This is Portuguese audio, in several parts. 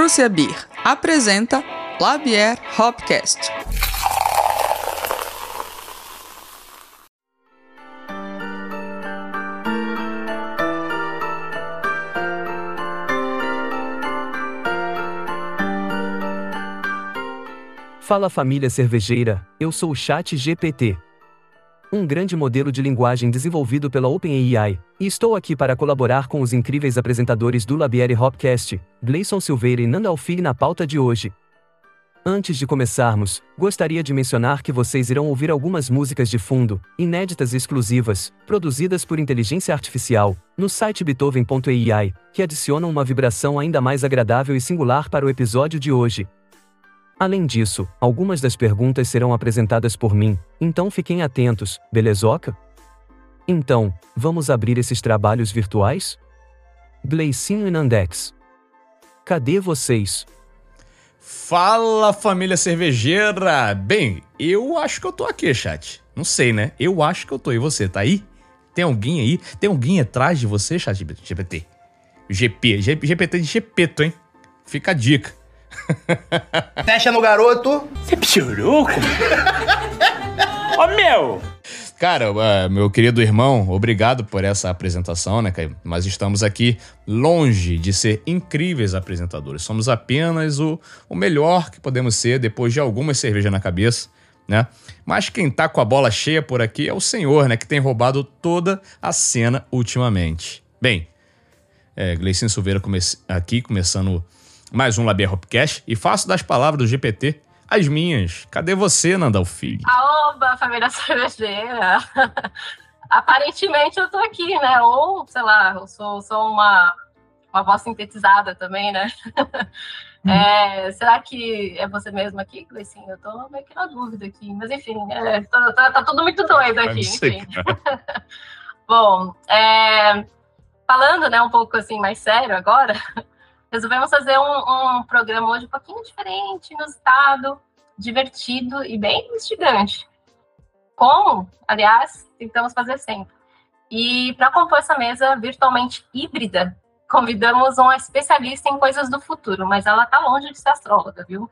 Prússia Beer apresenta Labier Hopcast. Fala família cervejeira, eu sou o Chat GPT. Um grande modelo de linguagem desenvolvido pela OpenAI, e estou aqui para colaborar com os incríveis apresentadores do Labiere Hopcast, Gleison Silveira e Nanda Alfie na pauta de hoje. Antes de começarmos, gostaria de mencionar que vocês irão ouvir algumas músicas de fundo, inéditas e exclusivas, produzidas por inteligência artificial, no site beethoven.ai, que adicionam uma vibração ainda mais agradável e singular para o episódio de hoje. Além disso, algumas das perguntas serão apresentadas por mim, então fiquem atentos, belezoca? Então, vamos abrir esses trabalhos virtuais? Gleicinho e Nandex. Cadê vocês? Fala família cervejeira! Bem, eu acho que eu tô aqui, chat. Não sei, né? Eu acho que eu tô. E você, tá aí? Tem alguém aí? Tem alguém atrás de você, chat GPT? GP, GPT de Gepeto, hein? Fica a dica. Fecha no garoto. Você piorou? Ô meu! Cara, uh, meu querido irmão, obrigado por essa apresentação, né, Caio? Mas estamos aqui longe de ser incríveis apresentadores. Somos apenas o, o melhor que podemos ser depois de algumas cervejas na cabeça, né? Mas quem tá com a bola cheia por aqui é o senhor, né, que tem roubado toda a cena ultimamente. Bem, é, Gleicinho Silveira come aqui, começando mais um Labier Hopcast e faço das palavras do GPT as minhas. Cadê você, Nandalfig? Aoba, família cervejeira! Aparentemente eu tô aqui, né? Ou, sei lá, eu sou, sou uma, uma voz sintetizada também, né? Hum. É, será que é você mesmo aqui, Gleicinho? Eu tô meio que na dúvida aqui. Mas enfim, é, tá, tá, tá, tudo muito doido aqui, enfim. Bom, é, falando né, um pouco assim mais sério agora, resolvemos fazer um, um programa hoje um pouquinho diferente, inusitado, divertido e bem instigante. Como, aliás, tentamos fazer sempre. E para compor essa mesa virtualmente híbrida, convidamos uma especialista em coisas do futuro, mas ela tá longe de ser astróloga, viu?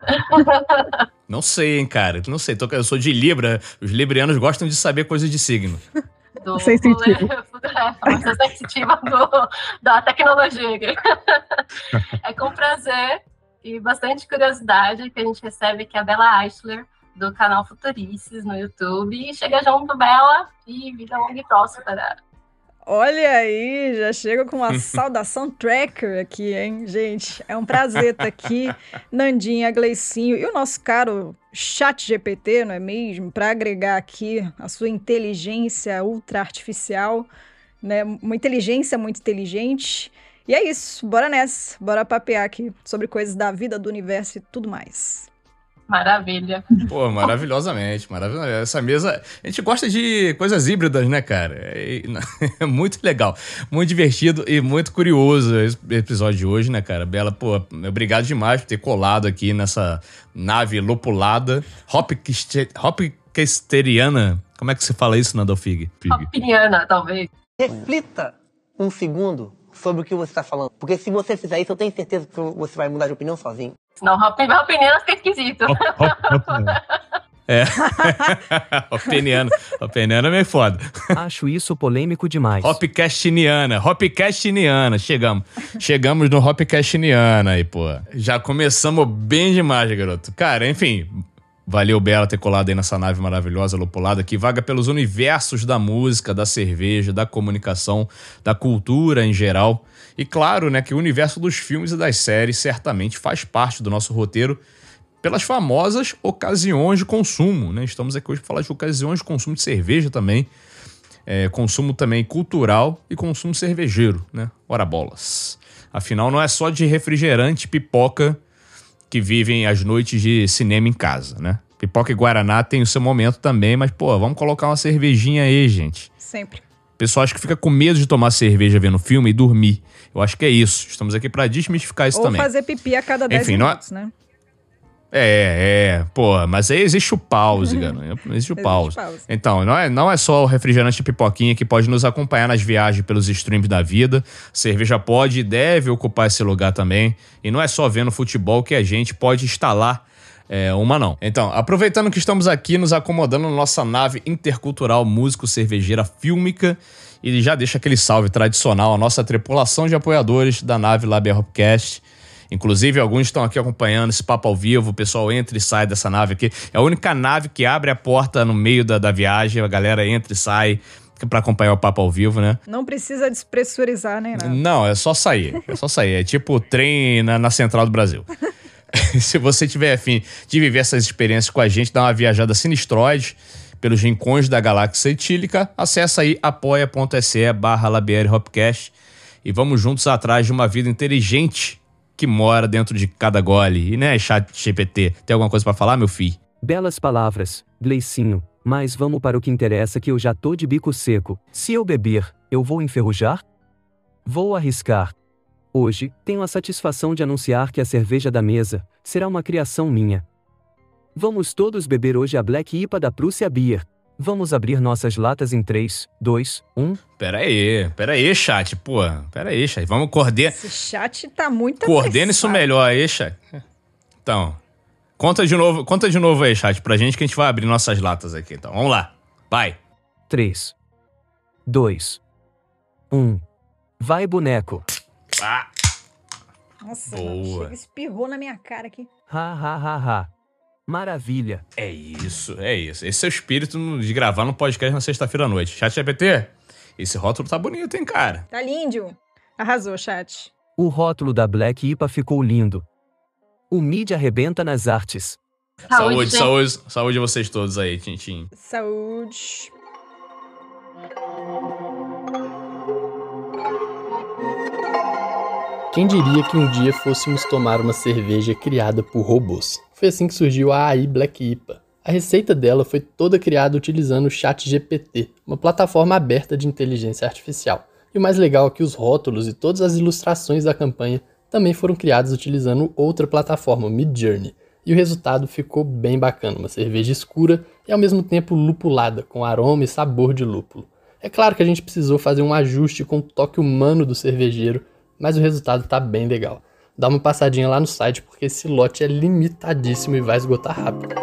Não sei, hein, cara. Não sei. Eu sou de Libra. Os librianos gostam de saber coisas de signo do sensitiva. É, sensitiva do, da tecnologia. é com prazer e bastante curiosidade que a gente recebe que a Bela Eichler, do canal Futurices no YouTube. Chega junto, Bela, e vida longa e próspera. Olha aí, já chega com uma saudação tracker aqui, hein, gente? É um prazer estar aqui, Nandinha, Gleicinho e o nosso caro chat GPT, não é mesmo? Para agregar aqui a sua inteligência ultra artificial, né? Uma inteligência muito inteligente. E é isso, bora nessa, bora papear aqui sobre coisas da vida, do universo e tudo mais. Maravilha. Pô, maravilhosamente, maravilhosa. Essa mesa, a gente gosta de coisas híbridas, né, cara? É, é, muito legal, muito divertido e muito curioso esse episódio de hoje, né, cara? Bela, pô, obrigado demais por ter colado aqui nessa nave lupulada, hopkesteriana. Como é que você fala isso, Nadalfig? Hopiniana, talvez. Reflita um segundo sobre o que você está falando. Porque se você fizer isso, eu tenho certeza que você vai mudar de opinião sozinho. Senão o Opiniano fica esquisito. É. Opiniano. Opiniano é meio foda. Acho isso polêmico demais. Hopcastiniana. Hopcastiniana. Chegamos. Chegamos no Hopcastiniana aí, pô. Já começamos bem demais, garoto. Cara, enfim. Valeu, Bela, ter colado aí nessa nave maravilhosa, lupulada, que vaga pelos universos da música, da cerveja, da comunicação, da cultura em geral. E claro, né, que o universo dos filmes e das séries certamente faz parte do nosso roteiro pelas famosas ocasiões de consumo, né? Estamos aqui hoje para falar de ocasiões de consumo de cerveja também, é, consumo também cultural e consumo cervejeiro, né? Ora bolas. Afinal, não é só de refrigerante, pipoca que vivem as noites de cinema em casa, né? Pipoca e Guaraná tem o seu momento também, mas, pô, vamos colocar uma cervejinha aí, gente. Sempre. Pessoal acho que fica com medo de tomar cerveja vendo filme e dormir. Eu acho que é isso. Estamos aqui para desmistificar isso Ou também. fazer pipi a cada 10 Enfim, minutos, não... né? É, é, pô, mas aí existe o pause, cara. Existe o pause. pause. Então, não é, não é só o refrigerante pipoquinha que pode nos acompanhar nas viagens pelos streams da vida. Cerveja pode e deve ocupar esse lugar também. E não é só vendo futebol que a gente pode instalar é, uma não. Então, aproveitando que estamos aqui nos acomodando na nossa nave intercultural músico-cervejeira fílmica, e já deixa aquele salve tradicional à nossa tripulação de apoiadores da nave Labia Hopcast. Inclusive, alguns estão aqui acompanhando esse papo ao vivo. O pessoal entra e sai dessa nave aqui. É a única nave que abre a porta no meio da, da viagem. A galera entra e sai para acompanhar o papo ao vivo, né? Não precisa despressurizar nem nada. Não, é só sair. É só sair. É tipo trem na, na Central do Brasil. Se você tiver afim de viver essas experiências com a gente, dá uma viajada sinistroide pelos rincões da galáxia etílica, acessa aí apoia.se barra Hopcast e vamos juntos atrás de uma vida inteligente que mora dentro de cada gole. E né, chat GPT, tem alguma coisa para falar, meu filho? Belas palavras, Gleicinho, mas vamos para o que interessa que eu já tô de bico seco. Se eu beber, eu vou enferrujar? Vou arriscar. Hoje, tenho a satisfação de anunciar que a cerveja da mesa será uma criação minha. Vamos todos beber hoje a Black IPA da Prússia Beer. Vamos abrir nossas latas em 3, 2, 1. Pera aí, pera aí, chat, pô. Pera aí, chat. Vamos coordenar. Esse chat tá muito Coordena isso melhor aí, chat. Então, conta de novo, conta de novo aí, chat, pra gente que a gente vai abrir nossas latas aqui. Então, vamos lá. Vai. 3, 2, 1. Vai, boneco. Ah, Nossa, Boa. mano, espirrou na minha cara aqui. Ha, ha, ha, ha. Maravilha. é isso, é isso. Esse é o espírito de gravar no podcast na sexta-feira à noite. Chat GPT, esse rótulo tá bonito, hein, cara? Tá lindo. Arrasou, chat. O rótulo da Black IPA ficou lindo. O mídia arrebenta nas artes. Saúde, gente. saúde, saúde a vocês todos aí, Tintim. Saúde. Quem diria que um dia fôssemos tomar uma cerveja criada por robôs? Foi assim que surgiu a AI Black IPA. A receita dela foi toda criada utilizando o ChatGPT, uma plataforma aberta de inteligência artificial. E o mais legal é que os rótulos e todas as ilustrações da campanha também foram criadas utilizando outra plataforma, Midjourney. E o resultado ficou bem bacana, uma cerveja escura e ao mesmo tempo lupulada, com aroma e sabor de lúpulo. É claro que a gente precisou fazer um ajuste com o toque humano do cervejeiro, mas o resultado tá bem legal. Dá uma passadinha lá no site porque esse lote é limitadíssimo e vai esgotar rápido.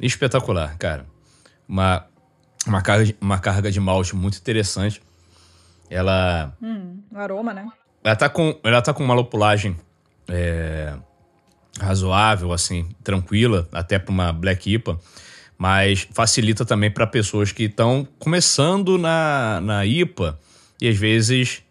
Espetacular, cara. Uma, uma, carga, de- uma carga de malte muito interessante. Ela, Hum, o aroma, né? ela, tá, com, ela tá com uma lupulagem é, razoável, assim, tranquila, até para uma Black IPA. Mas facilita também para pessoas que estão começando na, na IPA e às vezes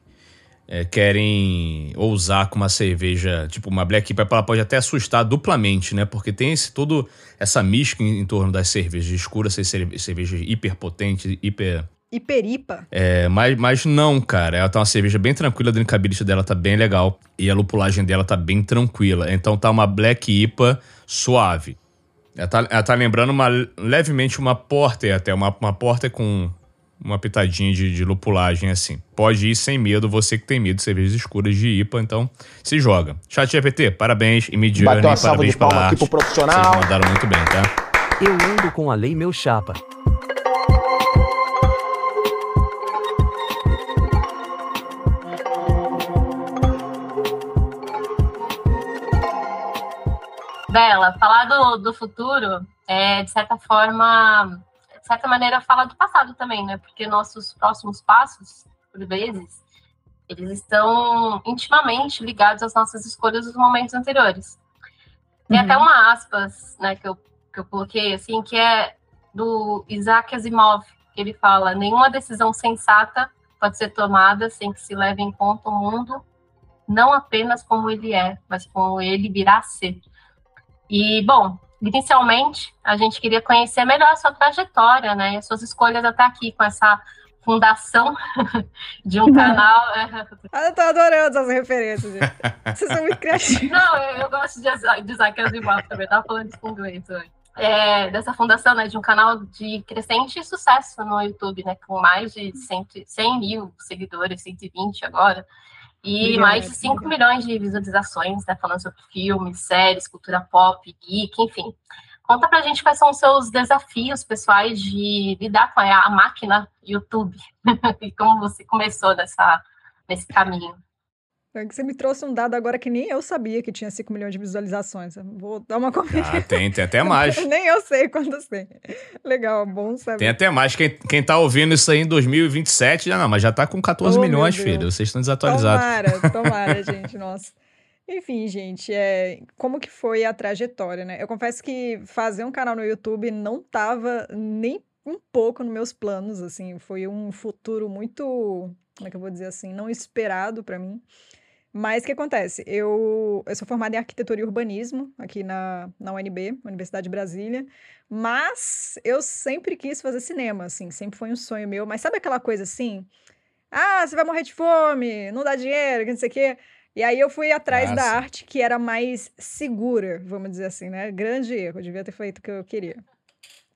é, querem ousar com uma cerveja, tipo uma Black IPA, ela pode até assustar duplamente, né? Porque tem esse todo essa mística em, em torno das cervejas escuras, ser cerve- cervejas hiperpotentes, hiper Hiperipa. é, mas, mas não, cara. Ela tá uma cerveja bem tranquila, a drinkability dela tá bem legal. E a lupulagem dela tá bem tranquila. Então tá uma Black IPA suave. Ela tá, ela tá lembrando uma, levemente uma Porter até. Uma, uma Porter com uma pitadinha de, de lupulagem, assim. Pode ir sem medo, você que tem medo de cervejas escuras de IPA, então se joga. Chat GPT, parabéns. E uma salva parabéns de palma pela aqui pro profissional. Vocês mandaram muito bem, tá? Eu ando com a lei, meu chapa. Bela, falar do, do futuro é, de certa forma, de certa maneira, falar do passado também, né? Porque nossos próximos passos, por vezes, eles estão intimamente ligados às nossas escolhas dos momentos anteriores. Tem Uhum. até uma aspas, né, que eu, que eu coloquei, assim, que é do Isaac Asimov, que ele fala, nenhuma decisão sensata pode ser tomada sem que se leve em conta o mundo não apenas como ele é, mas como ele virá a ser. E, bom, inicialmente, a gente queria conhecer melhor a sua trajetória, né? E as suas escolhas até aqui, com essa fundação de um canal. Ah, eu tô adorando essas referências, gente. Vocês são muito criativos. Não, eu, eu gosto de, de Isaac Asimov também, tava falando isso com o hoje. é, dessa fundação, né, de um canal de crescente sucesso no YouTube, né, com mais de 100, 100 mil seguidores, 120 agora, e mais de 5 obrigada. milhões de visualizações, né, falando sobre filmes, séries, cultura pop, geek, enfim. Conta pra gente quais são os seus desafios pessoais de lidar com a, a máquina YouTube e como você começou nessa, nesse caminho. É que Você me trouxe um dado agora que nem eu sabia que tinha 5 milhões de visualizações. Vou dar uma conferida. Ah, tem, tem até mais. Nem eu sei quantos tem. Legal, bom saber. Tem até mais. Quem, quem tá ouvindo isso aí em 2027, já não, mas já tá com 14 Oh, milhões, filho. Vocês estão desatualizados. Tomara, tomara, gente, nossa. Enfim, gente, é, como que foi a trajetória, né? Eu confesso que fazer um canal no YouTube não tava nem um pouco nos meus planos, assim, foi um futuro muito, como é que eu vou dizer assim, não esperado pra mim. Mas o que acontece? Eu, eu sou formada em arquitetura e urbanismo aqui na, na UNB, Universidade de Brasília, mas eu sempre quis fazer cinema, assim, sempre foi um sonho meu. Mas sabe aquela coisa assim? Ah, você vai morrer de fome, não dá dinheiro, que não sei o quê. E aí eu fui atrás Ah, da arte que era mais segura, vamos dizer assim, né? Grande erro, eu devia ter feito o que eu queria.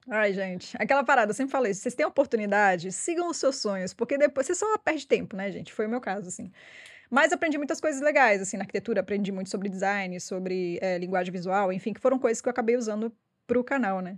Ai, gente, aquela parada, eu sempre falei, se vocês têm oportunidade, sigam os seus sonhos, porque depois você só perde tempo, né, gente? Foi o meu caso, assim. Mas aprendi muitas coisas legais, assim, na arquitetura, aprendi muito sobre design, sobre eh, linguagem visual, enfim, que foram coisas que eu acabei usando pro canal, né?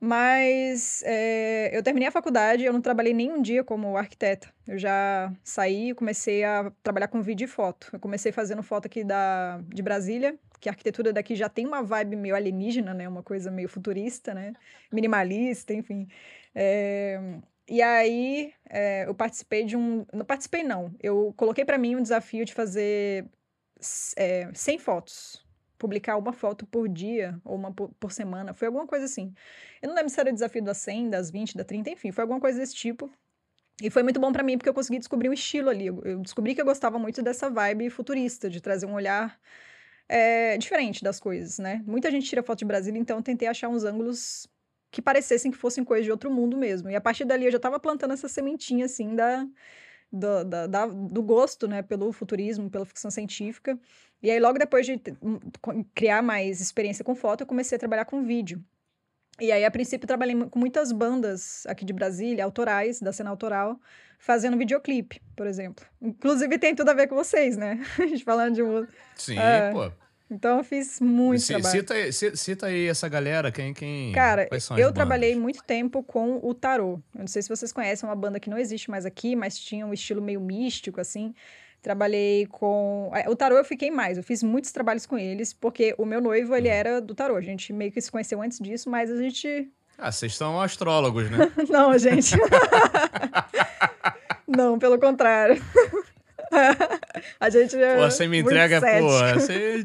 Mas eh, eu terminei a faculdade, eu não trabalhei nem um dia como arquiteta. Eu já saí e comecei a trabalhar com vídeo e foto. Eu comecei fazendo foto aqui da, de Brasília, que a arquitetura daqui já tem uma vibe meio alienígena, né? Uma coisa meio futurista, né? Minimalista, enfim. Eh, e aí eh, eu participei de um... Não participei, não. Eu coloquei para mim um desafio de fazer eh, 100 fotos publicar uma foto por dia ou uma por, por semana, foi alguma coisa assim. Eu não lembro se era o desafio das 100, das 20, da 30, enfim, foi alguma coisa desse tipo. E foi muito bom pra mim porque eu consegui descobrir um estilo ali. Eu descobri que eu gostava muito dessa vibe futurista, de trazer um olhar é, diferente das coisas, né? Muita gente tira foto de Brasília, então eu tentei achar uns ângulos que parecessem que fossem coisas de outro mundo mesmo. E a partir dali eu já tava plantando essa sementinha, assim, da, do, da- da- do gosto, né, pelo futurismo, pela ficção científica. E aí, logo depois de um, co- criar mais experiência com foto, eu comecei a trabalhar com vídeo. E aí, a princípio, trabalhei com muitas bandas aqui de Brasília, autorais, da cena autoral, fazendo videoclipe, por exemplo. Inclusive, tem tudo a ver com vocês, né? A gente falando de música. Sim, É. pô. Então, eu fiz muito Ci- trabalho. Cita, cita aí essa galera, quem. quem Cara, eu trabalhei muito tempo com o Tarô. Eu não sei se vocês conhecem, é uma banda que não existe mais aqui, mas tinha um estilo meio místico, assim. Trabalhei com. é, O Tarô eu fiquei mais, eu fiz muitos trabalhos com eles, porque o meu noivo, ele era do Tarô. A gente meio que se conheceu antes disso, mas a gente. Ah, vocês são astrólogos, né? Não, gente. não, pelo contrário. a gente é. Pô, você me entrega, pô. Você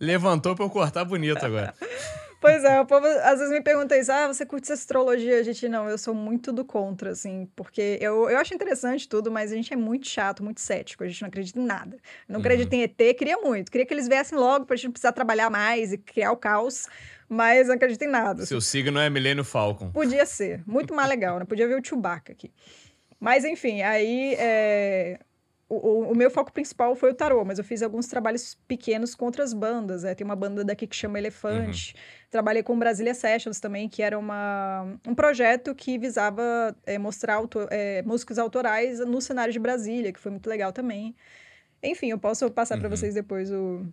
levantou pra eu cortar bonito agora. Pois é, o povo às vezes me pergunta isso, ah, você curte essa astrologia? A gente, não, eu sou muito do contra, assim, porque eu, eu acho interessante tudo, mas a gente é muito chato, muito cético, a gente não acredita em nada. Não acredita em ET, queria muito, queria que eles viessem logo pra gente não precisar trabalhar mais e criar o caos, mas não acredito em nada. Seu signo é Milênio Falcon. Podia ser, muito mais legal, né? Podia ver o Chewbacca aqui. Mas, enfim, aí é, o, o- meu foco principal foi o tarô, mas eu fiz alguns trabalhos pequenos com outras bandas. né? Tem uma banda daqui que chama Elefante. Trabalhei com Brasília Sessions também, que era uma, um projeto que visava é, mostrar auto- é, músicos autorais no cenário de Brasília, que foi muito legal também. Enfim, eu posso passar para vocês depois o-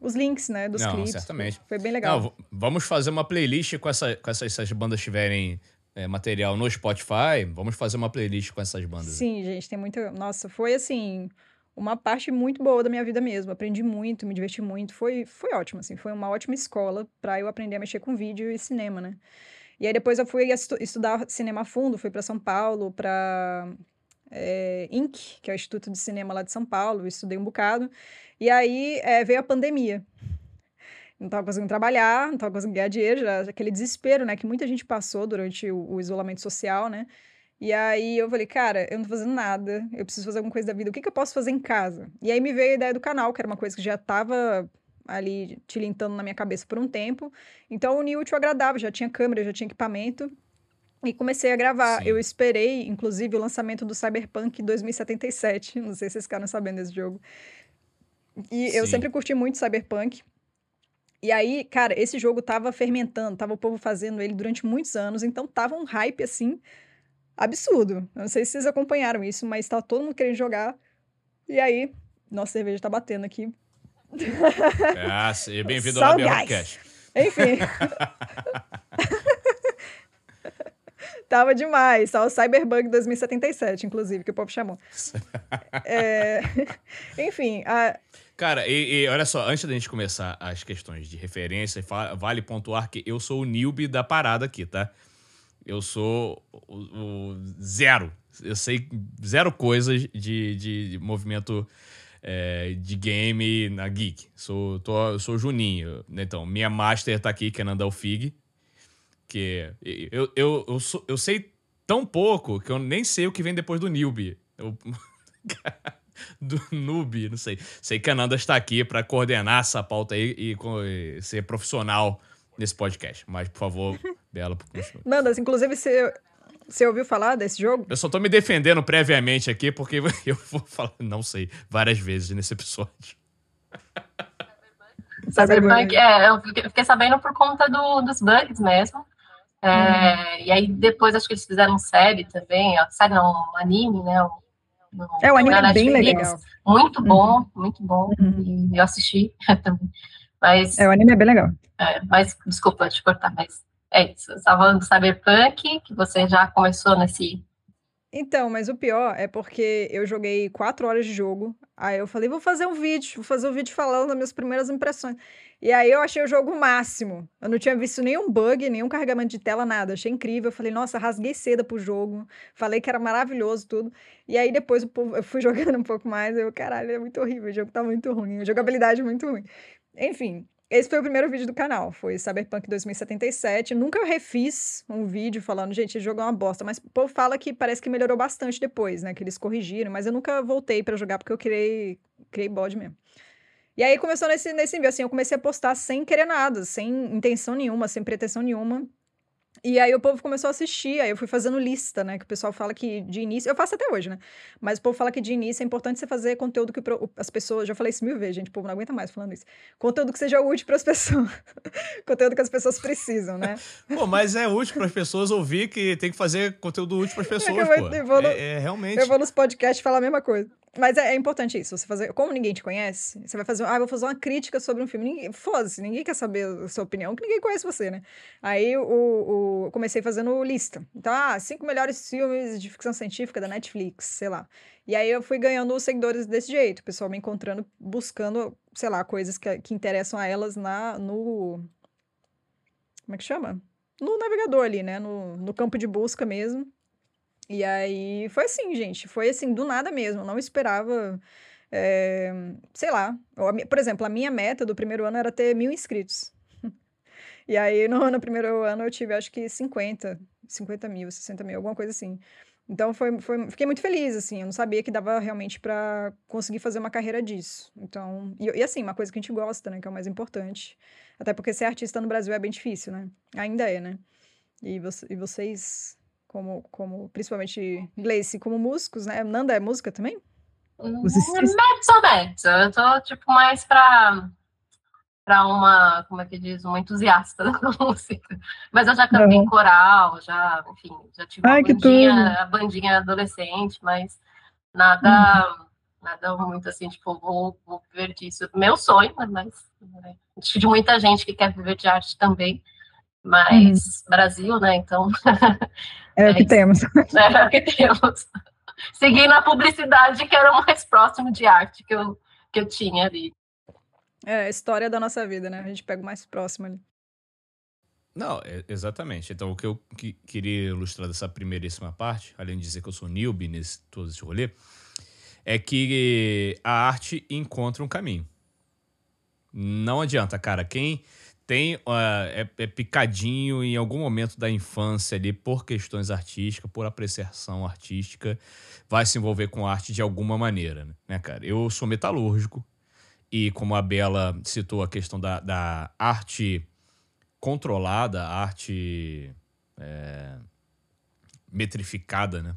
os links, né, dos Uhum. Não, clipes. certamente. Foi bem legal. Não, vamos fazer uma playlist com, essa, com essas, essas bandas tiverem é, material no Spotify. Vamos fazer uma playlist com essas bandas. Sim, gente, tem muita. Nossa, foi assim, uma parte muito boa da minha vida mesmo. Aprendi muito, me diverti muito. Foi, foi ótimo, assim, foi uma ótima escola para eu aprender a mexer com vídeo e cinema, né? E aí depois eu fui estu- estudar cinema a fundo, fui para São Paulo, para INC, que é o Instituto de Cinema lá de São Paulo, estudei um bocado. E aí eh, veio a pandemia. Não estava conseguindo trabalhar, não estava conseguindo ganhar dinheiro, já, aquele desespero, né, que muita gente passou durante o- o isolamento social, né? E aí eu falei, cara, eu não tô fazendo nada, eu preciso fazer alguma coisa da vida, o que, que eu posso fazer em casa? E aí me veio a ideia do canal, que era uma coisa que já tava ali tilintando na minha cabeça por um tempo. Então uni o útil agradável, já tinha câmera, já tinha equipamento. E comecei a gravar. Sim. Eu esperei, inclusive, o lançamento do Cyberpunk 2077. Não sei se vocês ficaram sabendo desse jogo. E eu Sim. sempre curti muito Cyberpunk. E aí, cara, esse jogo tava fermentando, tava o povo fazendo ele durante muitos anos, então tava um hype assim absurdo. Eu não sei se vocês acompanharam isso, mas tava todo mundo querendo jogar. E aí, nossa cerveja tá batendo aqui. Ah, seja bem-vindo ao Podcast. Enfim. Tava demais. Tava o Cyberbug 2077, inclusive, que o povo chamou. é... Enfim. A... Cara, e, e, olha só, antes da gente começar as questões de referência, vale pontuar que eu sou o newbie da parada aqui, tá? Eu sou o, o zero. Eu sei zero coisas de, de, de movimento é, de game na Geek. Sou, tô, sou Juninho. Então, minha master tá aqui, que é Nandal Fig. Que eu, eu, eu, sou, eu sei tão pouco que eu nem sei o que vem depois do newbie. Eu, do noob, não sei. Sei que a Nanda está aqui para coordenar essa pauta aí e, e, ser profissional nesse podcast. Mas, por favor, Bela, continue. Nanda, inclusive, você, você ouviu falar desse jogo? Eu só tô me defendendo previamente aqui, porque eu vou falar, não sei, várias vezes nesse episódio. Cyberpunk, é, eu fiquei sabendo por conta do, dos bugs mesmo. É, uhum. E aí depois acho que eles fizeram série também, série não, um anime, né? Um, é, o anime é bem legal. Muito bom, uhum. muito bom. Uhum. E eu assisti também. Mas, é, o anime é bem legal. É, mas, desculpa te cortar, mas é isso. Estava falando do Cyberpunk, que você já começou nesse então, mas o pior é porque eu joguei quatro horas de jogo. Aí eu falei, vou fazer um vídeo, vou fazer um vídeo falando das minhas primeiras impressões. E aí eu achei o jogo máximo. Eu não tinha visto nenhum bug, nenhum carregamento de tela, nada. Achei incrível. Eu falei, nossa, rasguei seda pro jogo. Falei que era maravilhoso tudo. E aí depois eu fui jogando um pouco mais. Eu, caralho, é muito horrível. O jogo tá muito ruim. A jogabilidade é muito ruim. Enfim, esse foi o primeiro vídeo do canal, foi Cyberpunk 2077. Nunca eu refiz um vídeo falando, gente, esse jogo é uma bosta, mas o povo fala que parece que melhorou bastante depois, né? Que eles corrigiram, mas eu nunca voltei para jogar porque eu criei, criei bode mesmo. E aí começou nesse, nesse vídeo, assim, eu comecei a postar sem querer nada, sem intenção nenhuma, sem pretensão nenhuma. E aí o povo começou a assistir, aí eu fui fazendo lista, né? Que o pessoal fala que de início, eu faço até hoje, né? Mas o povo fala que de início é importante você fazer conteúdo que as pessoas, já falei isso mil vezes, gente, o povo não aguenta mais falando isso. Conteúdo que seja útil para as pessoas. conteúdo que as pessoas precisam, né? pô, mas é útil para as pessoas ouvir que tem que fazer conteúdo útil para as pessoas, é. Eu vou no, é, é, realmente. Eu vou nos podcasts falar a mesma coisa. Mas é, é, importante isso, você fazer. Como ninguém te conhece, você vai fazer. Ah, vou fazer uma crítica sobre um filme. Foda-se, ninguém quer saber a sua opinião, que ninguém conhece você, né? Aí o, o, comecei fazendo lista. Então, ah, cinco melhores filmes de ficção científica da Netflix, sei lá. E aí eu fui ganhando seguidores desse jeito, o pessoal me encontrando, buscando, sei lá, coisas que, que interessam a elas na, no. Como é que chama? No navegador ali, né? No, no campo de busca mesmo. E aí foi assim, gente. Foi assim, do nada mesmo. Eu não esperava. É, sei lá. Por exemplo, a minha meta do primeiro ano era ter mil inscritos. E aí, no, no primeiro ano, eu tive acho que 50, 50 mil, 60 mil, alguma coisa assim. Então, foi, foi, fiquei muito feliz, assim. Eu não sabia que dava realmente para conseguir fazer uma carreira disso. Então, e, e, assim, uma coisa que a gente gosta, né? Que é o mais importante. Até porque ser artista no Brasil é bem difícil, né? Ainda é, né? E, você, e vocês como, como principalmente Gleice, como músicos, né? Nanda é música também? Mezzo, mezzo. Eu tô, tipo, mais pra, pra uma, como é que diz, uma entusiasta da música. Mas eu já cantei coral, já, enfim, já tive Ai, bandinha, a bandinha adolescente, mas nada... Hum. Nada muito assim, tipo, vou, vou viver disso. Meu sonho, né, mas né, de muita gente que quer viver de arte também. Mas uhum. Brasil, né? Então. É, é o que temos. É, o que temos. Seguindo a publicidade, que era o mais próximo de arte que eu, que eu tinha ali. É, a história da nossa vida, né? A gente pega o mais próximo ali. Não, exatamente. Então, o que eu que, queria ilustrar dessa primeiríssima parte, além de dizer que eu sou newbie nesse todo esse rolê, é que a arte encontra um caminho. Não adianta, cara. Quem tem uh, é, é, picadinho em algum momento da infância ali por questões artísticas, por apreciação artística, vai se envolver com arte de alguma maneira, né, cara? Eu sou metalúrgico e como a Bela citou a questão da, da arte controlada, arte é, metrificada, né,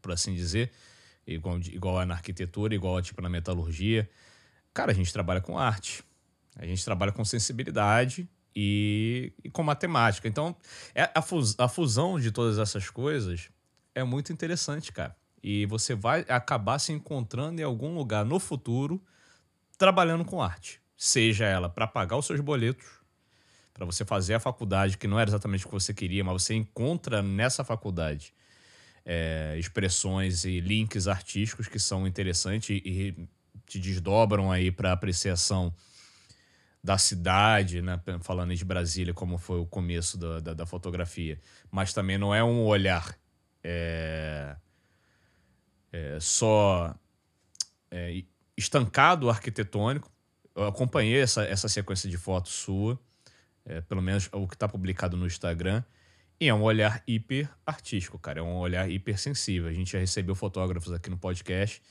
por assim dizer, igual, igual na arquitetura, igual tipo na metalurgia, cara, a gente trabalha com arte. A gente trabalha com sensibilidade e, e com matemática. Então, é a, fus, a fusão de todas essas coisas é muito interessante, cara. E você vai acabar se encontrando em algum lugar no futuro trabalhando com arte. Seja ela para pagar os seus boletos, para você fazer a faculdade, que não era exatamente o que você queria, mas você encontra nessa faculdade é, expressões e links artísticos que são interessantes e, te desdobram aí para apreciação da cidade, né? falando de Brasília, como foi o começo da, da, da fotografia, mas também não é um olhar é, é, só é, estancado arquitetônico. Eu acompanhei essa, essa sequência de fotos sua, é, pelo menos o que está publicado no Instagram, e é um olhar hiper artístico, cara, é um olhar hiper sensível. A gente já recebeu fotógrafos aqui no podcast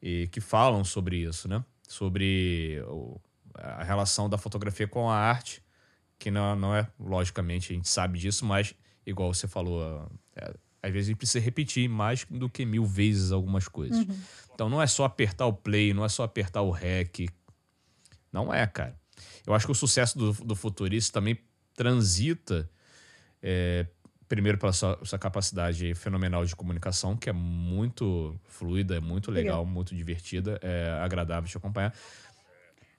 e que falam sobre isso, né? Sobre o, a relação da fotografia com a arte, que não, não é, logicamente, a gente sabe disso, mas, igual você falou, é, às vezes a gente precisa repetir mais do que mil vezes algumas coisas. Uhum. Então não é só apertar o play, não é só apertar o rec. Não é, cara. Eu acho que o sucesso do, do futurista também transita, é, primeiro pela sua, sua, capacidade fenomenal de comunicação, que é muito fluida, é muito legal, Legal. muito divertida, é agradável de acompanhar.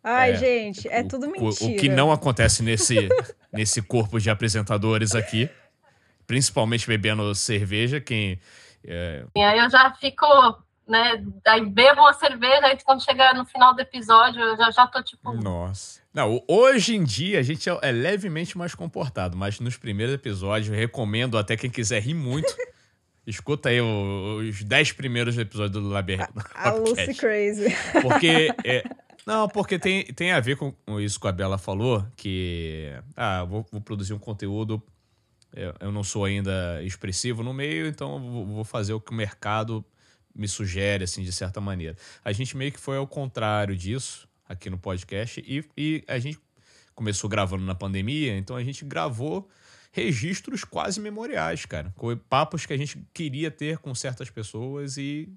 Ai, é, gente, é o, tudo mentira. O, o, que não acontece nesse, nesse corpo de apresentadores aqui, principalmente bebendo cerveja, quem. É... E aí eu já fico, né? Aí bebo uma cerveja, aí quando chega no final do episódio, eu já, já tô tipo. Nossa. Não, hoje em dia a gente é, é levemente mais comportado, mas nos primeiros episódios, recomendo até quem quiser rir muito. Escuta aí os 10 primeiros episódios do Labirinto. A, a Lucy Crazy. Porque é, não, porque tem, tem a ver com isso que a Bela falou, que ah, vou, vou produzir um conteúdo, eu, não sou ainda expressivo no meio, então vou fazer o que o mercado me sugere, assim, de certa maneira. A gente meio que foi ao contrário disso aqui no podcast e, e a gente começou gravando na pandemia, então a gente gravou registros quase memoriais, cara. Com papos que a gente queria ter com certas pessoas e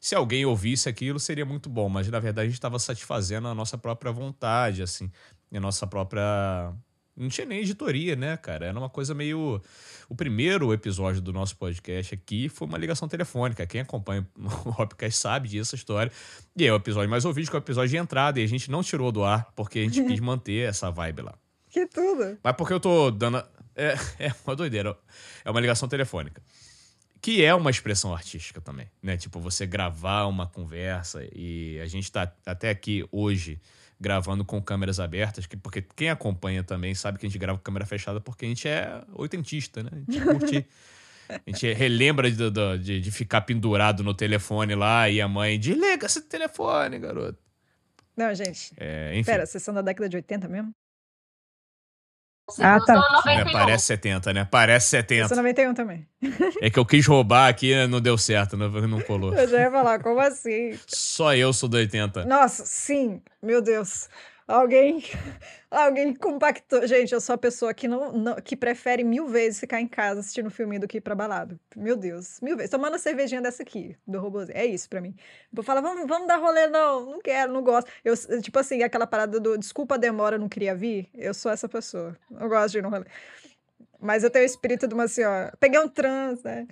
se alguém ouvisse aquilo, seria muito bom, mas na verdade a gente estava satisfazendo a nossa própria vontade, assim, a nossa própria. Não tinha nem editoria, né, cara? Era uma coisa meio. O primeiro episódio do nosso podcast aqui foi uma ligação telefônica. Quem acompanha o Hopcast sabe disso, história. E é o episódio mais ouvido, que é o episódio de entrada. E a gente não tirou do ar, porque a gente quis manter essa vibe lá. Que tudo! Mas porque eu tô dando. É, é uma doideira. É uma ligação telefônica que é uma expressão artística também, né? Tipo, você gravar uma conversa e a gente está até aqui hoje gravando com câmeras abertas, que, porque quem acompanha também sabe que a gente grava com câmera fechada porque a gente é oitentista, né? A gente curte... A gente relembra de, de, de, ficar pendurado no telefone lá e a mãe, desliga esse telefone, garoto. Não, gente. É, enfim. Pera, vocês são da década de 80 mesmo? Ah, tá. É, parece 70, né? Parece 70. Eu sou 91 também. É que eu quis roubar aqui não deu certo, não, não colou. Eu já ia falar, como assim? Só eu sou do 80. Nossa, sim, meu Deus. Alguém, alguém compactou. Gente, eu sou a pessoa que não, não, que prefere mil vezes ficar em casa assistindo filme do que ir pra balada. Meu Deus, mil vezes. Tomando a cervejinha dessa aqui, do robôzinho. É isso pra mim. Vou falar, vamos, vamos dar rolê, não. Não quero, não gosto. Eu, tipo assim, aquela parada do desculpa a demora, não queria vir. Eu sou essa pessoa. Eu gosto de ir no rolê. Mas eu tenho o espírito de uma senhora. Peguei um trans, né?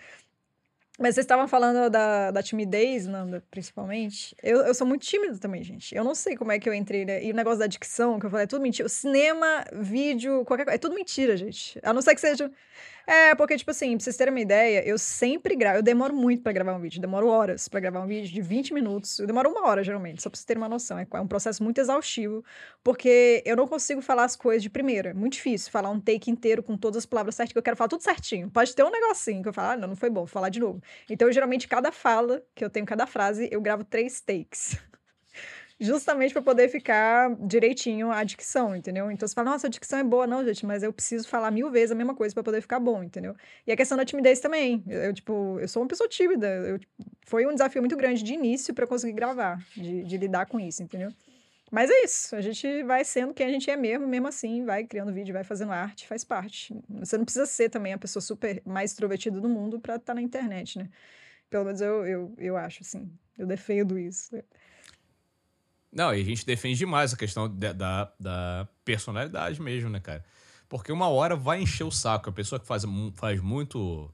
Mas vocês estavam falando da, da timidez, Nanda, principalmente. Eu, eu sou muito tímida também, gente. Eu não sei como é que eu entrei, né? E o negócio da dicção, que eu falei, é tudo mentira. O cinema, vídeo, qualquer coisa, é tudo mentira, gente. A não ser que seja. É, porque, tipo assim, pra vocês terem uma ideia, eu sempre gravo. Eu demoro muito para gravar um vídeo. Demoro horas para gravar um vídeo de 20 minutos. Eu demoro uma hora, geralmente, só pra vocês terem uma noção. É, é um processo muito exaustivo, porque eu não consigo falar as coisas de primeira. É muito difícil falar um take inteiro com todas as palavras certas, que eu quero falar tudo certinho. Pode ter um negocinho que eu falo, ah, não, não foi bom, vou falar de novo. Então, geralmente, cada fala que eu tenho, cada frase, eu gravo três takes. Justamente para poder ficar direitinho a dicção, entendeu? Então você fala, nossa, a dicção é boa, não, gente, mas eu preciso falar mil vezes a mesma coisa para poder ficar bom, entendeu? E a questão da timidez também. Eu, eu tipo, eu sou uma pessoa tímida. Eu, foi um desafio muito grande de início para conseguir gravar, de, de lidar com isso, entendeu? Mas é isso, a gente vai sendo quem a gente é mesmo, mesmo assim, vai criando vídeo, vai fazendo arte, faz parte. Você não precisa ser também a pessoa super mais extrovertida do mundo para estar tá na internet, né? Pelo menos eu, eu, eu acho, assim, eu defendo isso. Não, e a gente defende demais a questão da, da, da personalidade mesmo, né, cara? Porque uma hora vai encher o saco. A pessoa que faz, faz muito.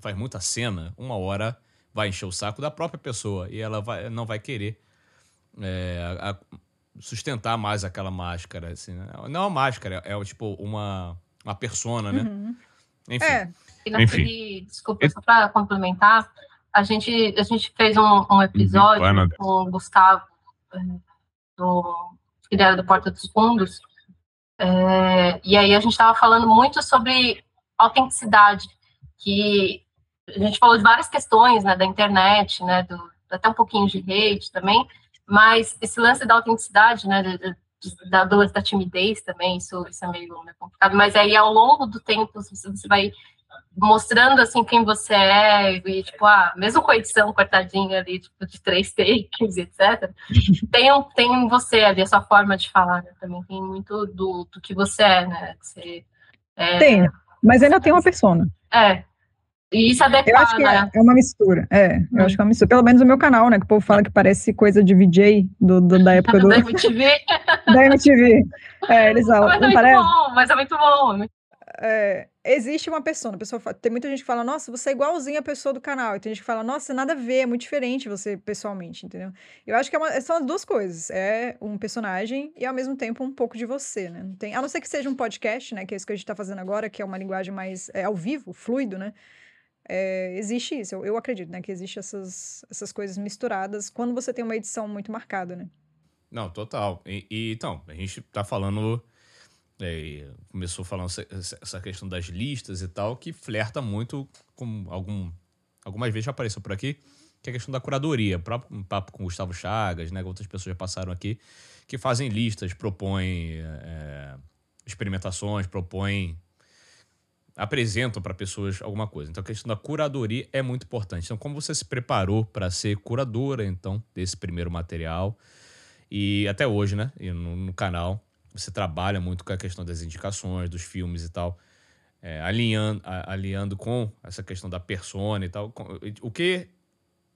faz muita cena, uma hora vai encher o saco da própria pessoa. E ela vai, não vai querer é, a- sustentar mais aquela máscara. Assim, né? Não é uma máscara, é tipo uma, uma persona, né? Enfim. É, E naquele, desculpa, só para complementar, a gente, a gente fez um, um episódio Vai, meu com o Gustavo, do, que era do Porta dos Fundos, eh, e aí a gente estava falando muito sobre autenticidade, que a gente falou de várias questões, né, da internet, né, do, até um pouquinho de hate também, mas esse lance da autenticidade, né, da, lance da timidez também, isso, isso é meio, complicado, mas aí ao longo do tempo você vai mostrando assim quem você é e tipo ah mesmo com a edição cortadinha ali tipo de três takes etc tem um tem você ali a sua forma de falar né? também tem muito do, do que você é né você é, tem. Mas ainda tem uma persona. é e isso Eu acho que é, é uma mistura. É, eu acho que é uma mistura. Pelo menos no meu canal, né? Que o povo fala que parece coisa de VJ do, do- da época do, da MTV da MTV. É, eles falam. mas é muito parece? bom mas é muito bom é É, existe uma pessoa fala- tem muita gente que fala, nossa, você é igualzinho a pessoa do canal. E tem gente que fala, nossa, nada a ver, é muito diferente você pessoalmente, entendeu? Eu acho que é uma- são as duas coisas. É um personagem e, ao mesmo tempo, um pouco de você, né? Não tem, a não ser que seja um podcast, né? Que é isso que a gente tá fazendo agora, que é uma linguagem mais é, ao vivo, fluido, né? É, existe isso, eu, eu acredito, né? Que existe essas, essas coisas misturadas quando você tem uma edição muito marcada, né? Não, total. E, e, então, a gente tá falando. É, começou falando essa, questão das listas e tal, que flerta muito com algum. Algumas vezes já apareceu por aqui, que é a questão da curadoria. Próprio um papo com o Gustavo Chagas, né? Outras pessoas já passaram aqui, que fazem listas, propõem é, experimentações, propõem. apresentam para pessoas alguma coisa. Então a questão da curadoria é muito importante. Então, como você se preparou para ser curadora, então, desse primeiro material? E até hoje, né? No, no canal, você trabalha muito com a questão das indicações, dos filmes e tal. é, alinhando, a- alinhando com essa questão da persona e tal. Com- O que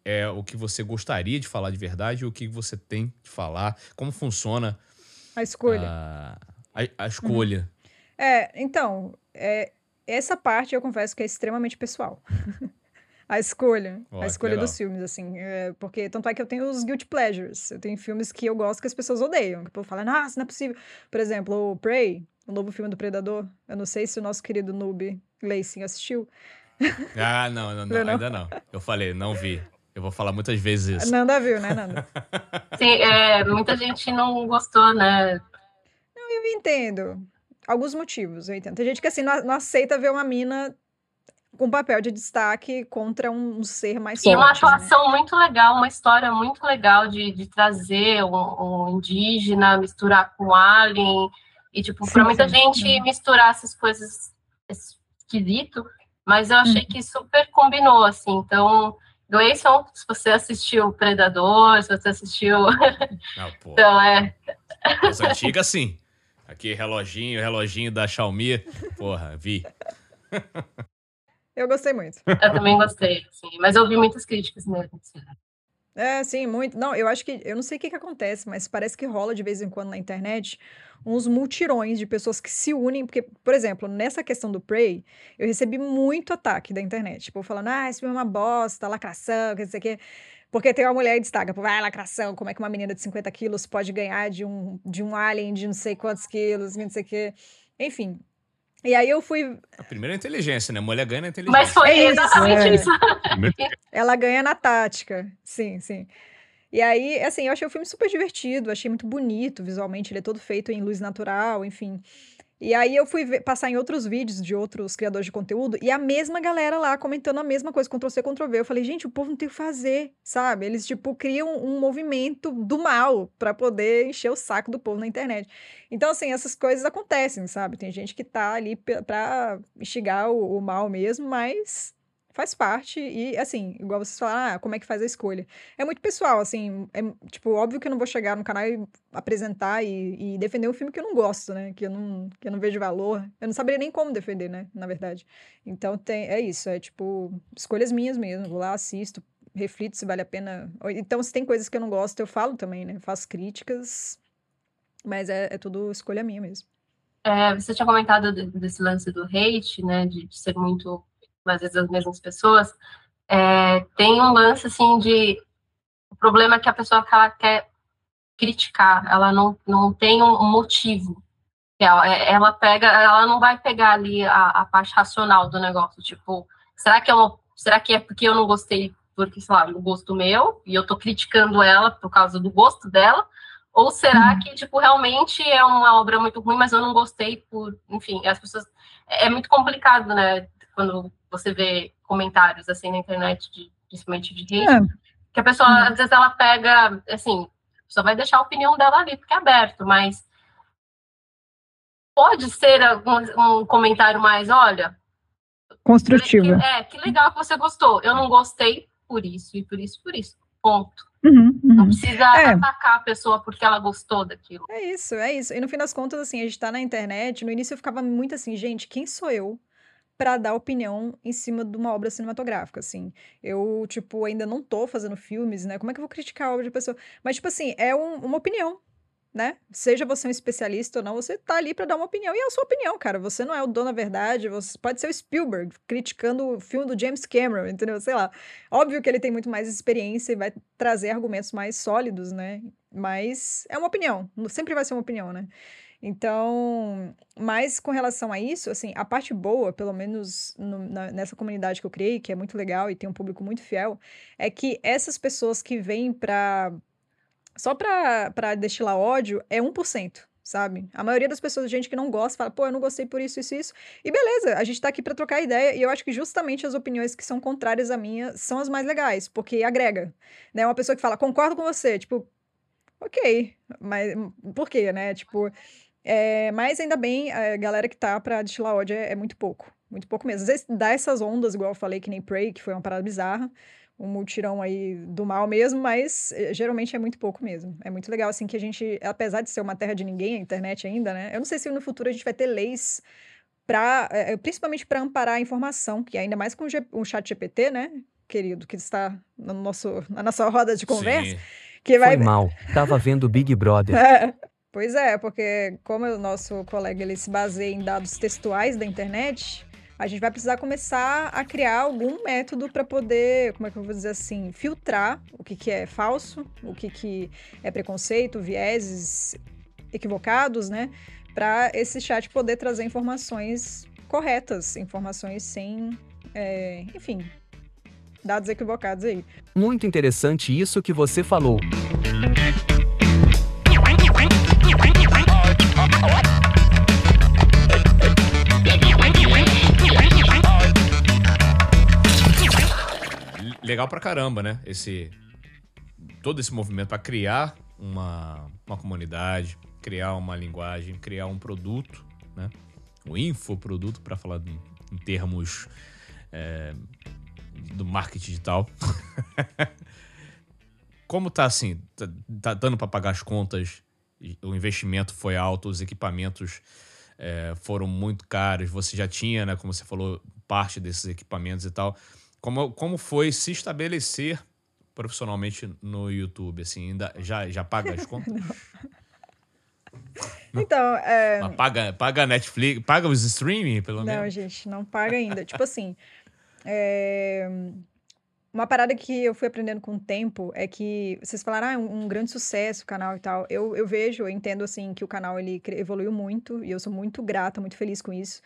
é o que você gostaria de falar de verdade e o que você tem de falar? Como funciona A escolha. a, a, a escolha? É, então, é, essa parte eu confesso que é extremamente pessoal. a escolha, a escolha legal. dos filmes, assim, é, porque tanto é que eu tenho os guilty pleasures, eu tenho filmes que eu gosto que as pessoas odeiam, que o povo fala, nossa, não é possível. Por exemplo, o Prey, o novo filme do Predador, eu não sei se o nosso querido noob Lacing assistiu, Ah, não, não, não, não? ainda não. Eu falei, não vi. Eu vou falar muitas vezes isso. Nanda viu, né, Nanda? Sim, é, muita gente não gostou né Eu entendo. Alguns motivos, eu entendo. Tem gente que, assim, não, não aceita ver uma mina com papel de destaque contra um, ser mais E uma forte, né? atuação muito legal, uma história muito legal de, de trazer um, um indígena, misturar com alien. E, tipo, Sim, pra muita sim. gente misturar essas coisas esquisito, mas eu achei que super combinou, assim. Então, Gleison, se você assistiu Predador, se você assistiu. Não, pô. então, é. As antigas, sim. Aqui, reloginho, reloginho da Xiaomi. Porra, vi. Eu gostei muito. Eu também gostei, assim, mas eu ouvi muitas críticas mesmo. assim. É, sim, muito. Não, eu acho que. Eu não sei o que que acontece, mas parece que rola de vez em quando na internet uns multirões de pessoas que se unem. Porque, por exemplo, nessa questão do Prey, eu recebi muito ataque da internet. Tipo, falando, ah, esse filme é uma bosta, lacração, que não sei o quê. Porque tem uma mulher que destaca, vai, lacração, como é que uma menina de 50 quilos pode ganhar de um, de um alien de não sei quantos quilos, não sei o quê. Enfim. E aí eu fui. A primeira é inteligência, né? Mulher ganha na inteligência. Mas foi É isso, exatamente é. isso. Ela ganha na tática. Sim, sim. E aí, assim, eu achei o filme super divertido, achei muito bonito visualmente, ele é todo feito em luz natural, enfim. E aí eu fui ver- passar em outros vídeos de outros criadores de conteúdo e a mesma galera lá comentando a mesma coisa, Ctrl C, Ctrl V. Eu falei, gente, o povo não tem o que fazer, sabe? Eles, tipo, criam um movimento do mal pra poder encher o saco do povo na internet. Então, assim, essas coisas acontecem, sabe? Tem gente que tá ali pra instigar o, o mal mesmo, mas faz parte e, assim, igual vocês falaram, ah, como é que faz a escolha? É muito pessoal, assim, é, tipo, óbvio que eu não vou chegar no canal e apresentar e, e defender um filme que eu não gosto, né? Que eu não, que eu não vejo valor. Eu não saberia nem como defender, né? Na verdade. Então, tem, é isso, é tipo, escolhas minhas mesmo. Vou lá, assisto, reflito se vale a pena. Então, se tem coisas que eu não gosto, eu falo também, né? Faço críticas, mas é, é tudo escolha minha mesmo. É, você tinha comentado de- desse lance do hate, né, de, de ser muito, às vezes, as mesmas pessoas. É, tem um lance, assim, de... O problema é que a pessoa que ela quer criticar, ela não, não tem um motivo. Ela, é- ela pega, ela não vai pegar ali a, a parte racional do negócio, tipo, será que é uma, será que é porque eu não gostei, porque, sei lá, no gosto meu, e eu tô criticando ela por causa do gosto dela, ou será que, tipo, realmente é uma obra muito ruim, mas eu não gostei por, enfim, as pessoas, é é muito complicado, né, quando você vê comentários, assim, na internet, de, principalmente de hate, É. que a pessoa, às vezes, ela pega, assim, só vai deixar a opinião dela ali, porque é aberto, mas pode ser algum, um comentário mais, olha, Construtiva. que- é, que legal que você gostou, eu não gostei por isso, e por isso, por isso, ponto. Uhum, Não uhum. precisa É. atacar a pessoa porque ela gostou daquilo. É isso, é isso. E no fim das contas, assim, a gente tá na internet. No início eu ficava muito assim, gente, quem sou eu pra dar opinião em cima de uma obra cinematográfica, assim? Eu, tipo, ainda não tô fazendo filmes, né? Como é que eu vou criticar a obra de pessoa? Mas, tipo assim, é um- uma opinião, né? Seja você um especialista ou não, você tá ali pra dar uma opinião. E é a sua opinião, cara. Você não é o dono da verdade. Você pode ser o Spielberg criticando o filme do James Cameron, entendeu? Sei lá. Óbvio que ele tem muito mais experiência e vai trazer argumentos mais sólidos, né? Mas é uma opinião. Sempre vai ser uma opinião, né? Então, mas com relação a isso, assim, a parte boa, pelo menos no- na- nessa comunidade que eu criei, que é muito legal e tem um público muito fiel, é que essas pessoas que vêm pra. só pra destilar ódio é 1%. Sabe? A maioria das pessoas, gente que não gosta, fala, pô, eu não gostei por isso, isso, isso. E beleza, a gente tá aqui pra trocar ideia, e eu acho que justamente as opiniões que são contrárias à minha são as mais legais, porque agrega. Né? Uma pessoa que fala, concordo com você, tipo, ok, mas por quê, né? Tipo, é, mas ainda bem, a galera que tá pra destilar ódio é, é muito pouco. Muito pouco mesmo. Às vezes dá essas ondas, igual eu falei, que nem Prey, que foi uma parada bizarra. Um multirão aí do mal mesmo, mas eh, geralmente é muito pouco mesmo. É muito legal, assim, que a gente, apesar de ser uma terra de ninguém, a internet ainda, né? Eu não sei se no futuro a gente vai ter leis pra, eh, principalmente para amparar a informação, que ainda mais com o, G- o chat GPT, né? Querido, que está no nosso, na nossa roda de conversa, Sim. que vai, Foi mal. Tava vendo Big Brother. é, pois é, porque como o nosso colega ele se baseia em dados textuais da internet, a gente vai precisar começar a criar algum método para poder, como é que eu vou dizer assim, filtrar o que, que é falso, o que, que é preconceito, vieses equivocados, né? Para esse chat poder trazer informações corretas, informações sem, é, enfim, dados equivocados aí. Muito interessante isso que você falou. Legal pra caramba, né? Esse, todo esse movimento para criar uma, uma comunidade, criar uma linguagem, criar um produto, né? O infoproduto, para falar em, em termos é, do marketing digital. Como tá assim? Tá, tá dando para pagar as contas? O investimento foi alto, os equipamentos é, foram muito caros. Você já tinha, né? Como você falou, parte desses equipamentos e tal. Como, como foi se estabelecer profissionalmente no YouTube? Assim, ainda, já, já paga as contas? Então, é, Mas paga, paga a Netflix, paga os streaming, pelo Não, menos? gente, não paga ainda. tipo assim, é, uma parada que eu fui aprendendo com o tempo é que vocês falaram, ah, é um, um grande sucesso o canal e tal. Eu, eu vejo, eu entendo, assim, que o canal, ele evoluiu muito e eu sou muito grata, muito feliz com isso.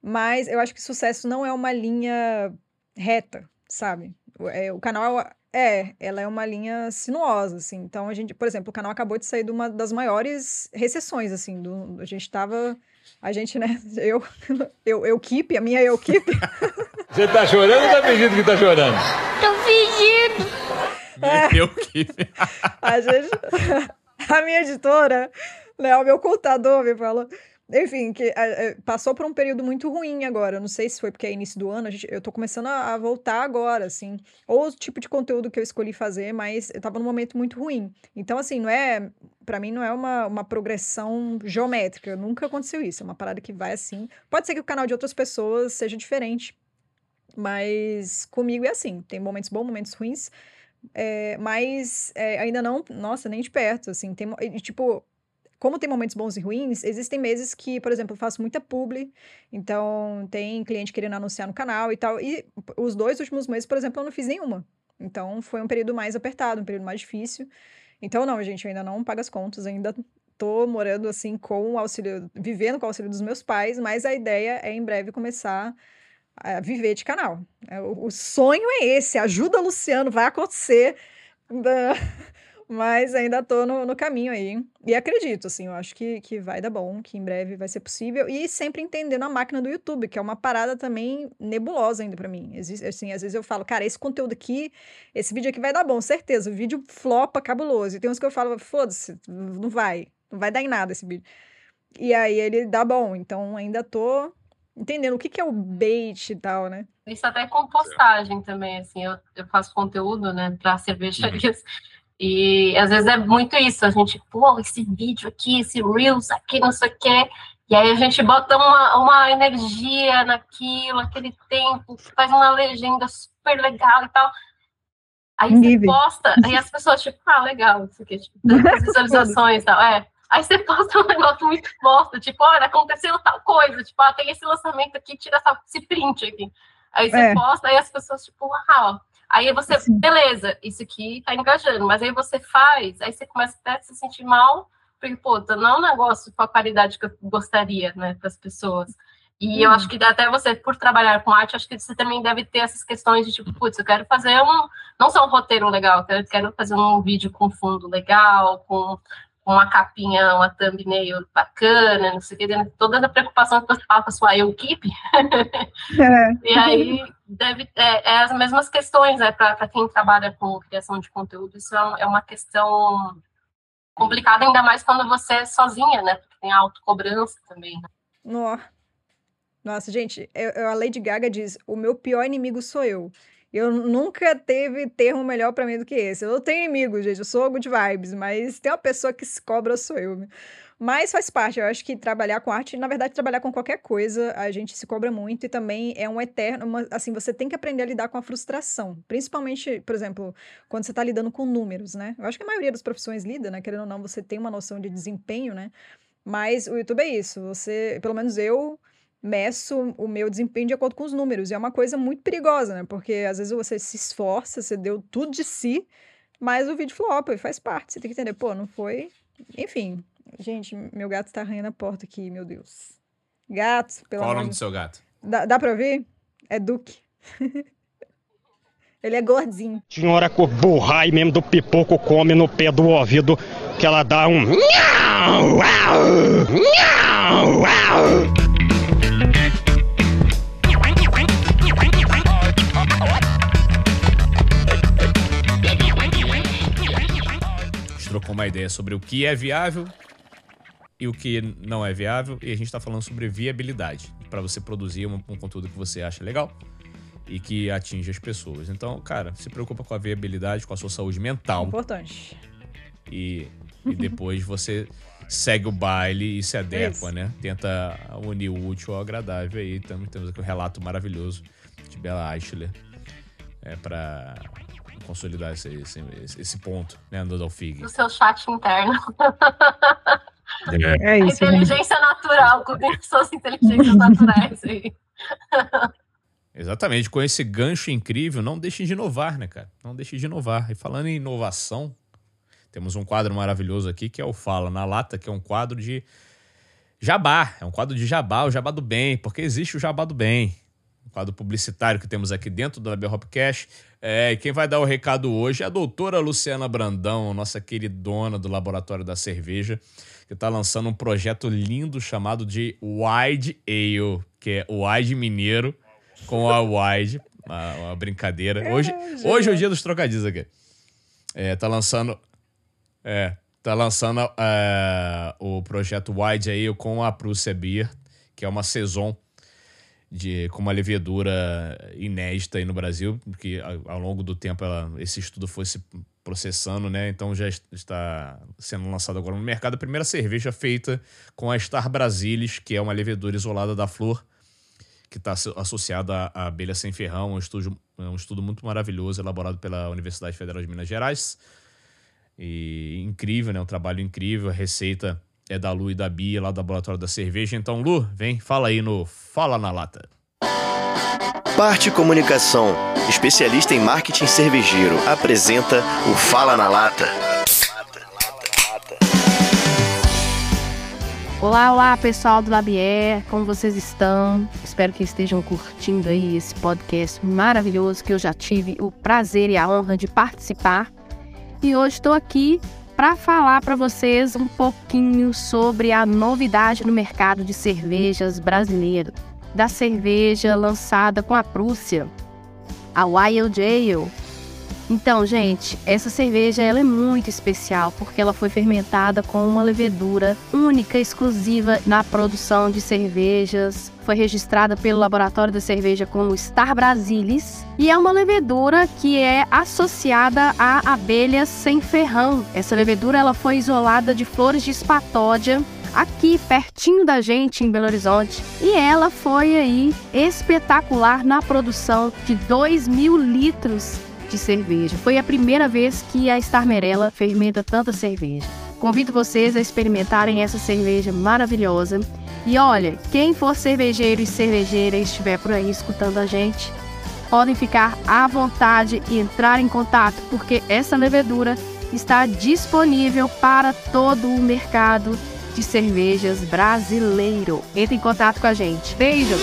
Mas eu acho que sucesso não é uma linha reta, sabe? O, é, o canal é, ela é uma linha sinuosa, assim. Então a gente, por exemplo, o canal acabou de sair de uma das maiores recessões, assim. Do, a gente tava, a gente, né? Eu, eu, eu keep, a minha eu keep. Você tá chorando ou tá fingindo que tá chorando? Eu que. A gente, a minha editora, né, o meu contador me falou. Enfim, que é, é, passou por um período muito ruim agora. Eu não sei se foi porque é início do ano, gente, eu tô começando a, a voltar agora, assim. Ou o tipo de conteúdo que eu escolhi fazer, mas eu tava num momento muito ruim. Então, assim, não é. Pra mim, não é uma, uma progressão geométrica. Nunca aconteceu isso. É uma parada que vai assim. Pode ser que o canal de outras pessoas seja diferente. Mas comigo é assim, tem momentos bons, momentos ruins, é, mas é, ainda não, nossa, nem de perto, assim, tem, tipo, como tem momentos bons e ruins, existem meses que, por exemplo, eu faço muita publi, então tem cliente querendo anunciar no canal e tal, e os dois últimos meses, por exemplo, eu não fiz nenhuma. Então foi um período mais apertado, um período mais difícil. Então não, gente, eu ainda não pago as contas, ainda tô morando assim com o auxílio, vivendo com o auxílio dos meus pais, mas a ideia é em breve começar a viver de canal. É, o, o sonho é esse, ajuda Luciano, vai acontecer. Mas ainda tô no, no caminho aí. E acredito, assim, eu acho que, que vai dar bom, que em breve vai ser possível. E sempre entendendo a máquina do YouTube, que é uma parada também nebulosa ainda para mim. Assim, às vezes eu falo, cara, esse conteúdo aqui, esse vídeo aqui vai dar bom, certeza. O vídeo flopa cabuloso. E tem uns que eu falo, foda-se, não vai. Não vai dar em nada esse vídeo. E aí ele dá bom. Então ainda tô entendendo o que, que é o bait e tal, né? Isso até com postagem também, assim, eu, eu faço conteúdo, né, para cervejarias. Uhum. E às vezes é muito isso, a gente, pô, esse vídeo aqui, esse Reels aqui, não sei o quê. E aí a gente bota uma, uma energia naquilo, aquele tempo, faz uma legenda super legal e tal. Aí você posta, aí as pessoas, tipo, ah, legal, isso aqui, tipo, visualizações e tal. É. Aí você posta um negócio muito bosta, tipo, olha, aconteceu tal coisa, tipo, ah, tem esse lançamento aqui, tira esse print aqui. Aí você é. posta, aí as pessoas, tipo, uau, Aí você, assim. beleza, isso aqui tá engajando, mas aí você faz, aí você começa até a se sentir mal, porque, pô, não é um negócio com a qualidade que eu gostaria, né, para as pessoas. E hum. eu acho que até você, por trabalhar com arte, acho que você também deve ter essas questões de tipo, putz, eu quero fazer um, não só um roteiro legal, eu quero fazer um vídeo com fundo legal, com uma capinha, uma thumbnail bacana, não sei o que, toda a preocupação que você fala com a sua equipe. É. e aí deve é, é, as mesmas questões, né, para quem trabalha com criação de conteúdo, isso é, é uma questão complicada, ainda mais quando você é sozinha, né, porque tem autocobrança também. Né? Nossa, gente, eu, a Lady Gaga diz: o meu pior inimigo sou eu. Eu nunca teve termo melhor para mim do que esse. Eu tenho inimigo, gente. Eu sou good vibes, mas tem uma pessoa que se cobra, sou eu. Mas faz parte. Eu acho que trabalhar com arte, na verdade, trabalhar com qualquer coisa, a gente se cobra muito e também é um eterno. Uma, assim, você tem que aprender a lidar com a frustração. Principalmente, por exemplo, quando você está lidando com números, né? Eu acho que a maioria das profissões lida, né? Querendo ou não, você tem uma noção de desempenho, né? Mas o YouTube é isso. Você, pelo menos eu meço o meu desempenho de acordo com os números. E é uma coisa muito perigosa, né? Porque às vezes você se esforça, você deu tudo de si, mas o vídeo flopa e faz parte. Você tem que entender, pô, não foi. Enfim, gente, meu gato tá arranhando a porta aqui, meu Deus. Gato, pelo Qual o nome do seu gato? Dá, dá pra ouvir? É Duque. Ele é gordinho. Senhora Coburrai mesmo do pipoco come no pé do ouvido que ela dá um. Uma ideia sobre o que é viável e o que não é viável, e a gente está falando sobre viabilidade para você produzir um, um, conteúdo que você acha legal e que atinge as pessoas. Então, cara, se preocupa com a viabilidade, com a sua saúde mental. Importante. E, e depois você segue o baile e se adequa, é né? Tenta unir o útil ao agradável aí. Temos, temos aqui um relato maravilhoso de Bella Eichler é, para consolidar esse, esse, esse ponto, né, do Dalfig. Do seu chat interno. É, é isso. Inteligência natural, com suas inteligências naturais aí. Exatamente, com esse gancho incrível, não deixem de inovar, né, cara? Não deixem de inovar. E falando em inovação, temos um quadro maravilhoso aqui que é o Fala na Lata, que é um quadro de jabá. É um quadro de jabá, o jabá do bem, porque existe o jabá do bem. Quadro publicitário que temos aqui dentro do Label Hopcast. É, quem vai dar o recado hoje é a doutora Luciana Brandão, nossa queridona do Laboratório da Cerveja, que está lançando um projeto lindo chamado de Wide Ale, que é o Wide Mineiro com a Wide, uma, uma brincadeira. É, hoje, hoje é o dia dos trocadilhos aqui. É, tá lançando. É, tá lançando é, o projeto Wide Ale com a Prússia Beer, que é uma saison de, com uma levedura inédita aí no Brasil, porque ao longo do tempo ela, esse estudo foi se processando, né? Então já está sendo lançado agora no mercado a primeira cerveja feita com a Star Brasilis, que é uma levedura isolada da flor, que está associado à, abelha sem ferrão, um estudo, um estudo muito maravilhoso elaborado pela Universidade Federal de Minas Gerais. E incrível, né? Um trabalho incrível. A receita é da Lu e da Bia, lá do Laboratório da Cerveja. Então, Lu, vem, fala aí no Fala na Lata. Parte Comunicação, especialista em marketing cervejeiro, apresenta o Fala na Lata. Olá, olá pessoal do Labier, como vocês estão? Espero que estejam curtindo aí esse podcast maravilhoso que eu já tive o prazer e a honra de participar. E hoje estou aqui para falar para vocês um pouquinho sobre a novidade no mercado de cervejas brasileiro, da cerveja lançada com a Prússia, a Wild Ale então, gente, essa cerveja ela é muito especial porque ela foi fermentada com uma levedura única, exclusiva na produção de cervejas. Foi registrada pelo Laboratório da Cerveja como Star Brasilis e é uma levedura que é associada a abelhas sem ferrão. Essa levedura ela foi isolada de flores de espatódia aqui pertinho da gente em Belo Horizonte. E ela foi aí espetacular na produção de 2 mil litros de cerveja. Foi a primeira vez que a Star Merella fermenta tanta cerveja. Convido vocês a experimentarem essa cerveja maravilhosa. E olha, quem for cervejeiro e cervejeira e estiver por aí escutando a gente, podem ficar à vontade e entrar em contato, porque essa levedura está disponível para todo o mercado de cervejas brasileiro. Entre em contato com a gente. Beijos!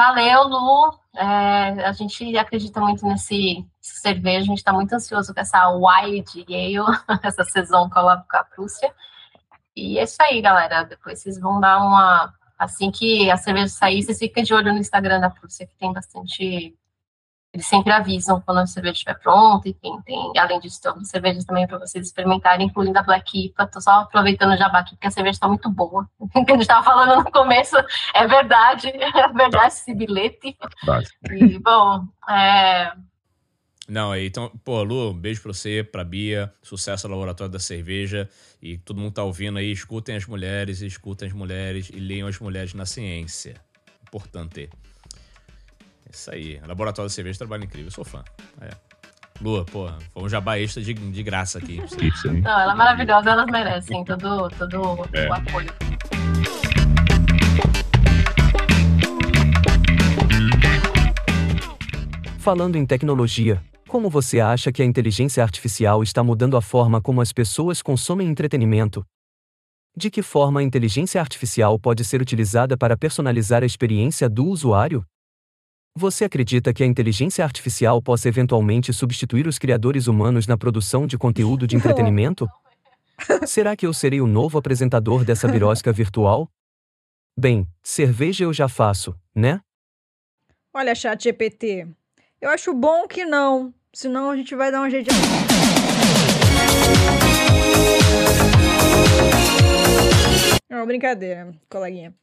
Valeu, Lu. É, a gente acredita muito nesse cerveja, a gente está muito ansioso com essa Wild Ale, essa a, com a Prússia. E é isso aí, galera. Depois vocês vão dar uma. Assim que a cerveja sair, vocês ficam de olho no Instagram da Prússia, que tem bastante eles sempre avisam quando a cerveja estiver pronta e tem, tem além disso, tem cervejas também para vocês experimentarem, incluindo a Black IPA. Tô só aproveitando o jabá aqui, porque a cerveja está muito boa. O que a gente estava falando no começo é verdade, é verdade esse bilhete. E, bom, é... Não, então, pô, Lu, um beijo pra você, pra Bia, sucesso ao Laboratório da Cerveja. E todo mundo tá ouvindo aí, escutem as mulheres, escutem as mulheres e leiam as mulheres na ciência. Importante. Isso aí. Laboratório de cerveja trabalho incrível. Eu sou fã. É. Lua, pô, foi um jabá extra de, de graça aqui. Isso aí. Não, ela é maravilhosa, elas merecem todo, todo é. o apoio. Falando em tecnologia, como você acha que a inteligência artificial está mudando a forma como as pessoas consomem entretenimento? De que forma a inteligência artificial pode ser utilizada para personalizar a experiência do usuário? Você acredita que a inteligência artificial possa eventualmente substituir os criadores humanos na produção de conteúdo de entretenimento? Será que eu serei o novo apresentador dessa birosca virtual? Bem, cerveja eu já faço, né? Olha, chat GPT, eu acho bom que não, senão a gente vai dar um jeito de... Não, brincadeira, coleguinha.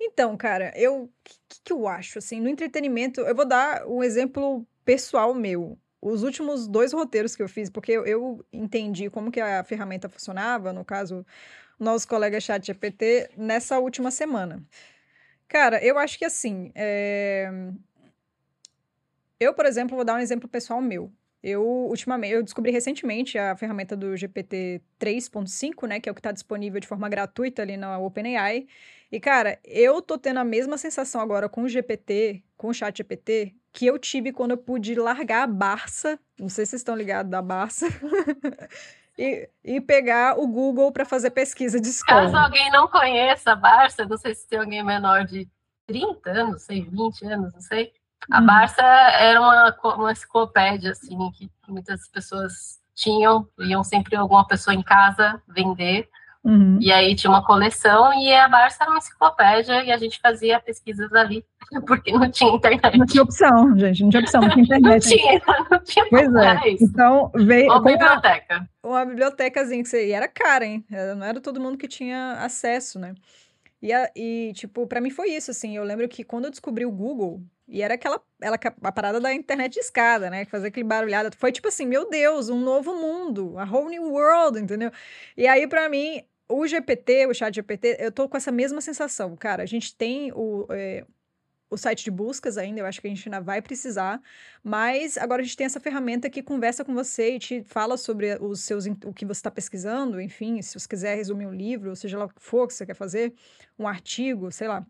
Então, cara, eu o que, que eu acho assim, no entretenimento, eu vou dar um exemplo pessoal meu. Os últimos dois roteiros que eu fiz, porque eu, eu entendi como que a ferramenta funcionava, no caso, nosso colega chat GPT, nessa última semana. Cara, eu acho que assim, é... eu, por exemplo, vou dar um exemplo pessoal meu. Eu, ultimamente, eu descobri recentemente a ferramenta do GPT 3.5, né, que é o que está disponível de forma gratuita ali na OpenAI. E, cara, eu tô tendo a mesma sensação agora com o GPT, com o chat GPT, que eu tive quando eu pude largar a Barça, não sei se vocês estão ligados da Barça, e, e pegar o Google para fazer pesquisa de escola. Caso alguém não conheça a Barça, não sei se tem alguém menor de 30 anos, sei, 20 anos, não sei. A uhum. Barça era uma, uma enciclopédia, assim, que muitas pessoas tinham, iam sempre alguma pessoa em casa vender. Uhum. E aí tinha uma coleção e a Barça era uma enciclopédia e a gente fazia pesquisas ali, porque não tinha internet. Não tinha opção, gente, não tinha opção, não tinha internet. não tinha, não tinha. Pois é. Então veio. Uma biblioteca. Uma bibliotecazinha que você. E era cara, hein? Não era todo mundo que tinha acesso, né? E, a, e tipo, para mim foi isso, assim. Eu lembro que quando eu descobri o Google, e era aquela, ela, a parada da internet de escada, né? Que fazia aquele barulhado. Foi tipo assim, meu Deus, um novo mundo, a whole new world, entendeu? E aí, para mim, o GPT, o chat GPT, eu tô com essa mesma sensação, cara. A gente tem o, é, o site de buscas ainda, eu acho que a gente ainda vai precisar, mas agora a gente tem essa ferramenta que conversa com você e te fala sobre os seus, o que você está pesquisando, enfim, se você quiser resumir um livro, seja lá o que for que você quer fazer, um artigo, sei lá,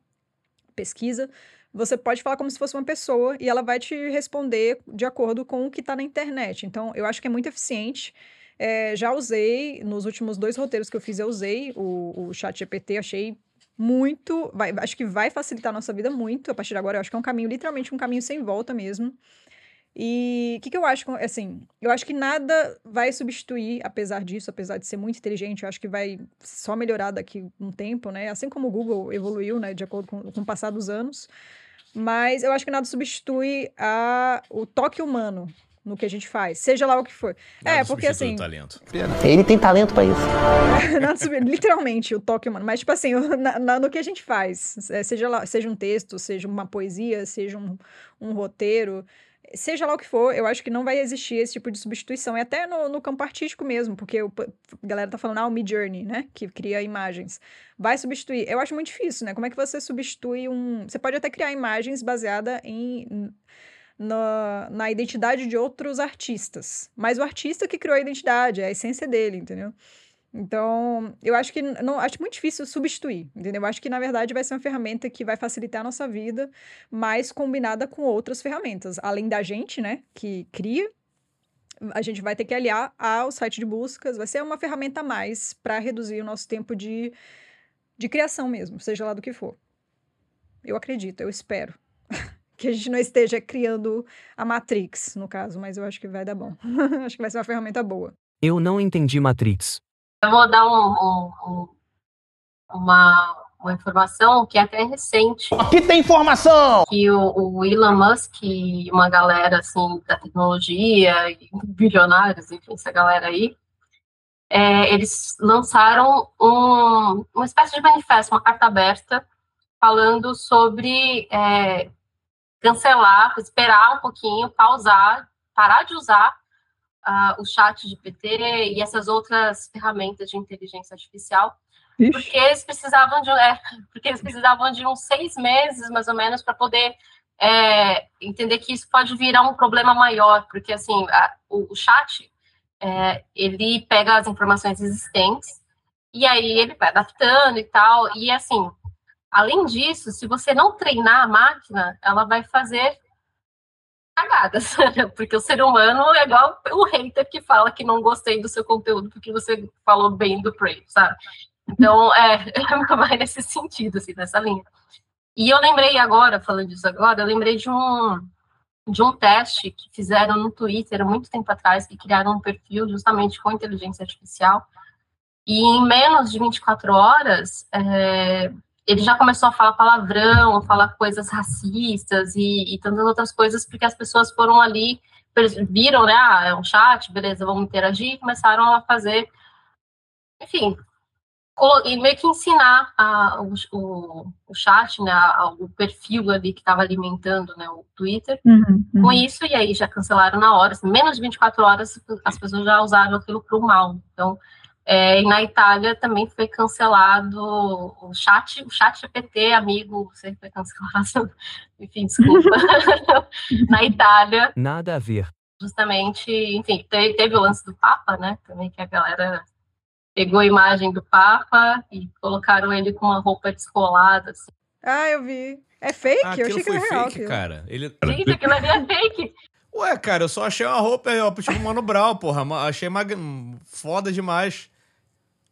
pesquisa, você pode falar como se fosse uma pessoa e ela vai te responder de acordo com o que está na internet. Então, eu acho que é muito eficiente. É, já usei, nos últimos dois roteiros que eu fiz, eu usei o, o chat GPT, achei muito. Vai, acho que vai facilitar a nossa vida muito. A partir de agora, eu acho que é um caminho, literalmente, um caminho sem volta mesmo. E o que, que eu acho? Assim, eu acho que nada vai substituir, apesar disso, apesar de ser muito inteligente, eu acho que vai só melhorar daqui um tempo, né? Assim como o Google evoluiu, né, de acordo com, com o passar dos anos. Mas eu acho que nada substitui a, o toque humano no que a gente faz, seja lá o que for. Nada é, porque assim. Talento. Ele tem talento para isso. Nada, literalmente, o toque humano. Mas, tipo assim, na, na, no que a gente faz, seja, lá, seja um texto, seja uma poesia, seja um, um roteiro, seja lá o que for, eu acho que não vai existir esse tipo de substituição. E até no, no campo artístico mesmo, porque o, a galera tá falando, ah, o Mid Journey, né? Que cria imagens. Vai substituir. Eu acho muito difícil, né? Como é que você substitui um. Você pode até criar imagens baseadas em na, na identidade de outros artistas. Mas o artista que criou a identidade, é a essência dele, entendeu? Então, eu acho que não acho muito difícil substituir, entendeu? Eu acho que na verdade vai ser uma ferramenta que vai facilitar a nossa vida, mas combinada com outras ferramentas, além da gente, né, que cria, a gente vai ter que aliar ao site de buscas, vai ser uma ferramenta a mais para reduzir o nosso tempo de, de criação mesmo, seja lá do que for. Eu acredito, eu espero que a gente não esteja criando a Matrix, no caso, mas eu acho que vai dar bom. acho que vai ser uma ferramenta boa. Eu não entendi Matrix. Eu vou dar um, um, um, uma, uma informação que é até recente. Aqui tem informação! Que o, o Elon Musk e uma galera assim da tecnologia, e bilionários, enfim, essa galera aí, é, eles lançaram um, uma espécie de manifesto, uma carta aberta, falando sobre é, cancelar, esperar um pouquinho, pausar, parar de usar uh, o chat de PT e essas outras ferramentas de inteligência artificial, Ixi. porque eles precisavam de é, porque eles precisavam de uns seis meses mais ou menos para poder é, entender que isso pode virar um problema maior, porque assim a, o, o, chat é, ele pega as informações existentes e aí ele vai adaptando e tal e assim Além disso, se você não treinar a máquina, ela vai fazer cagadas, porque o ser humano é igual o hater que fala que não gostei do seu conteúdo porque você falou bem do Prey, sabe? Então, é, vai nesse sentido, assim, nessa linha. E eu lembrei agora, falando disso agora, eu lembrei de um, de um teste que fizeram no Twitter muito tempo atrás, que criaram um perfil justamente com inteligência artificial, e em menos de 24 horas, é, ele já começou a falar palavrão, falar coisas racistas e, e tantas outras coisas, porque as pessoas foram ali, viram, né, ah, é um chat, beleza, vamos interagir, e começaram a fazer, enfim, e meio que ensinar a, o, o, o, chat, né, a, o perfil ali que estava alimentando, né, o Twitter, uhum, uhum. com isso, e aí já cancelaram na hora, assim, menos de 24 horas, as pessoas já usaram aquilo para o mal, então é, e na Itália também foi cancelado o chat, o chat GPT, amigo, você foi cancelado. Enfim, desculpa. na Itália. Nada a ver. Justamente, enfim, teve, teve, o lance do Papa, né? Também que a galera pegou a imagem do Papa e colocaram ele com uma roupa descolada. Assim. Ah, eu vi. É fake? Ah, eu achei que era real. Fake, cara. Ele... Gente, aquilo ali é fake. Ué, cara, eu só achei uma roupa, ó, tipo Mano Brown, porra. Achei mag... foda demais.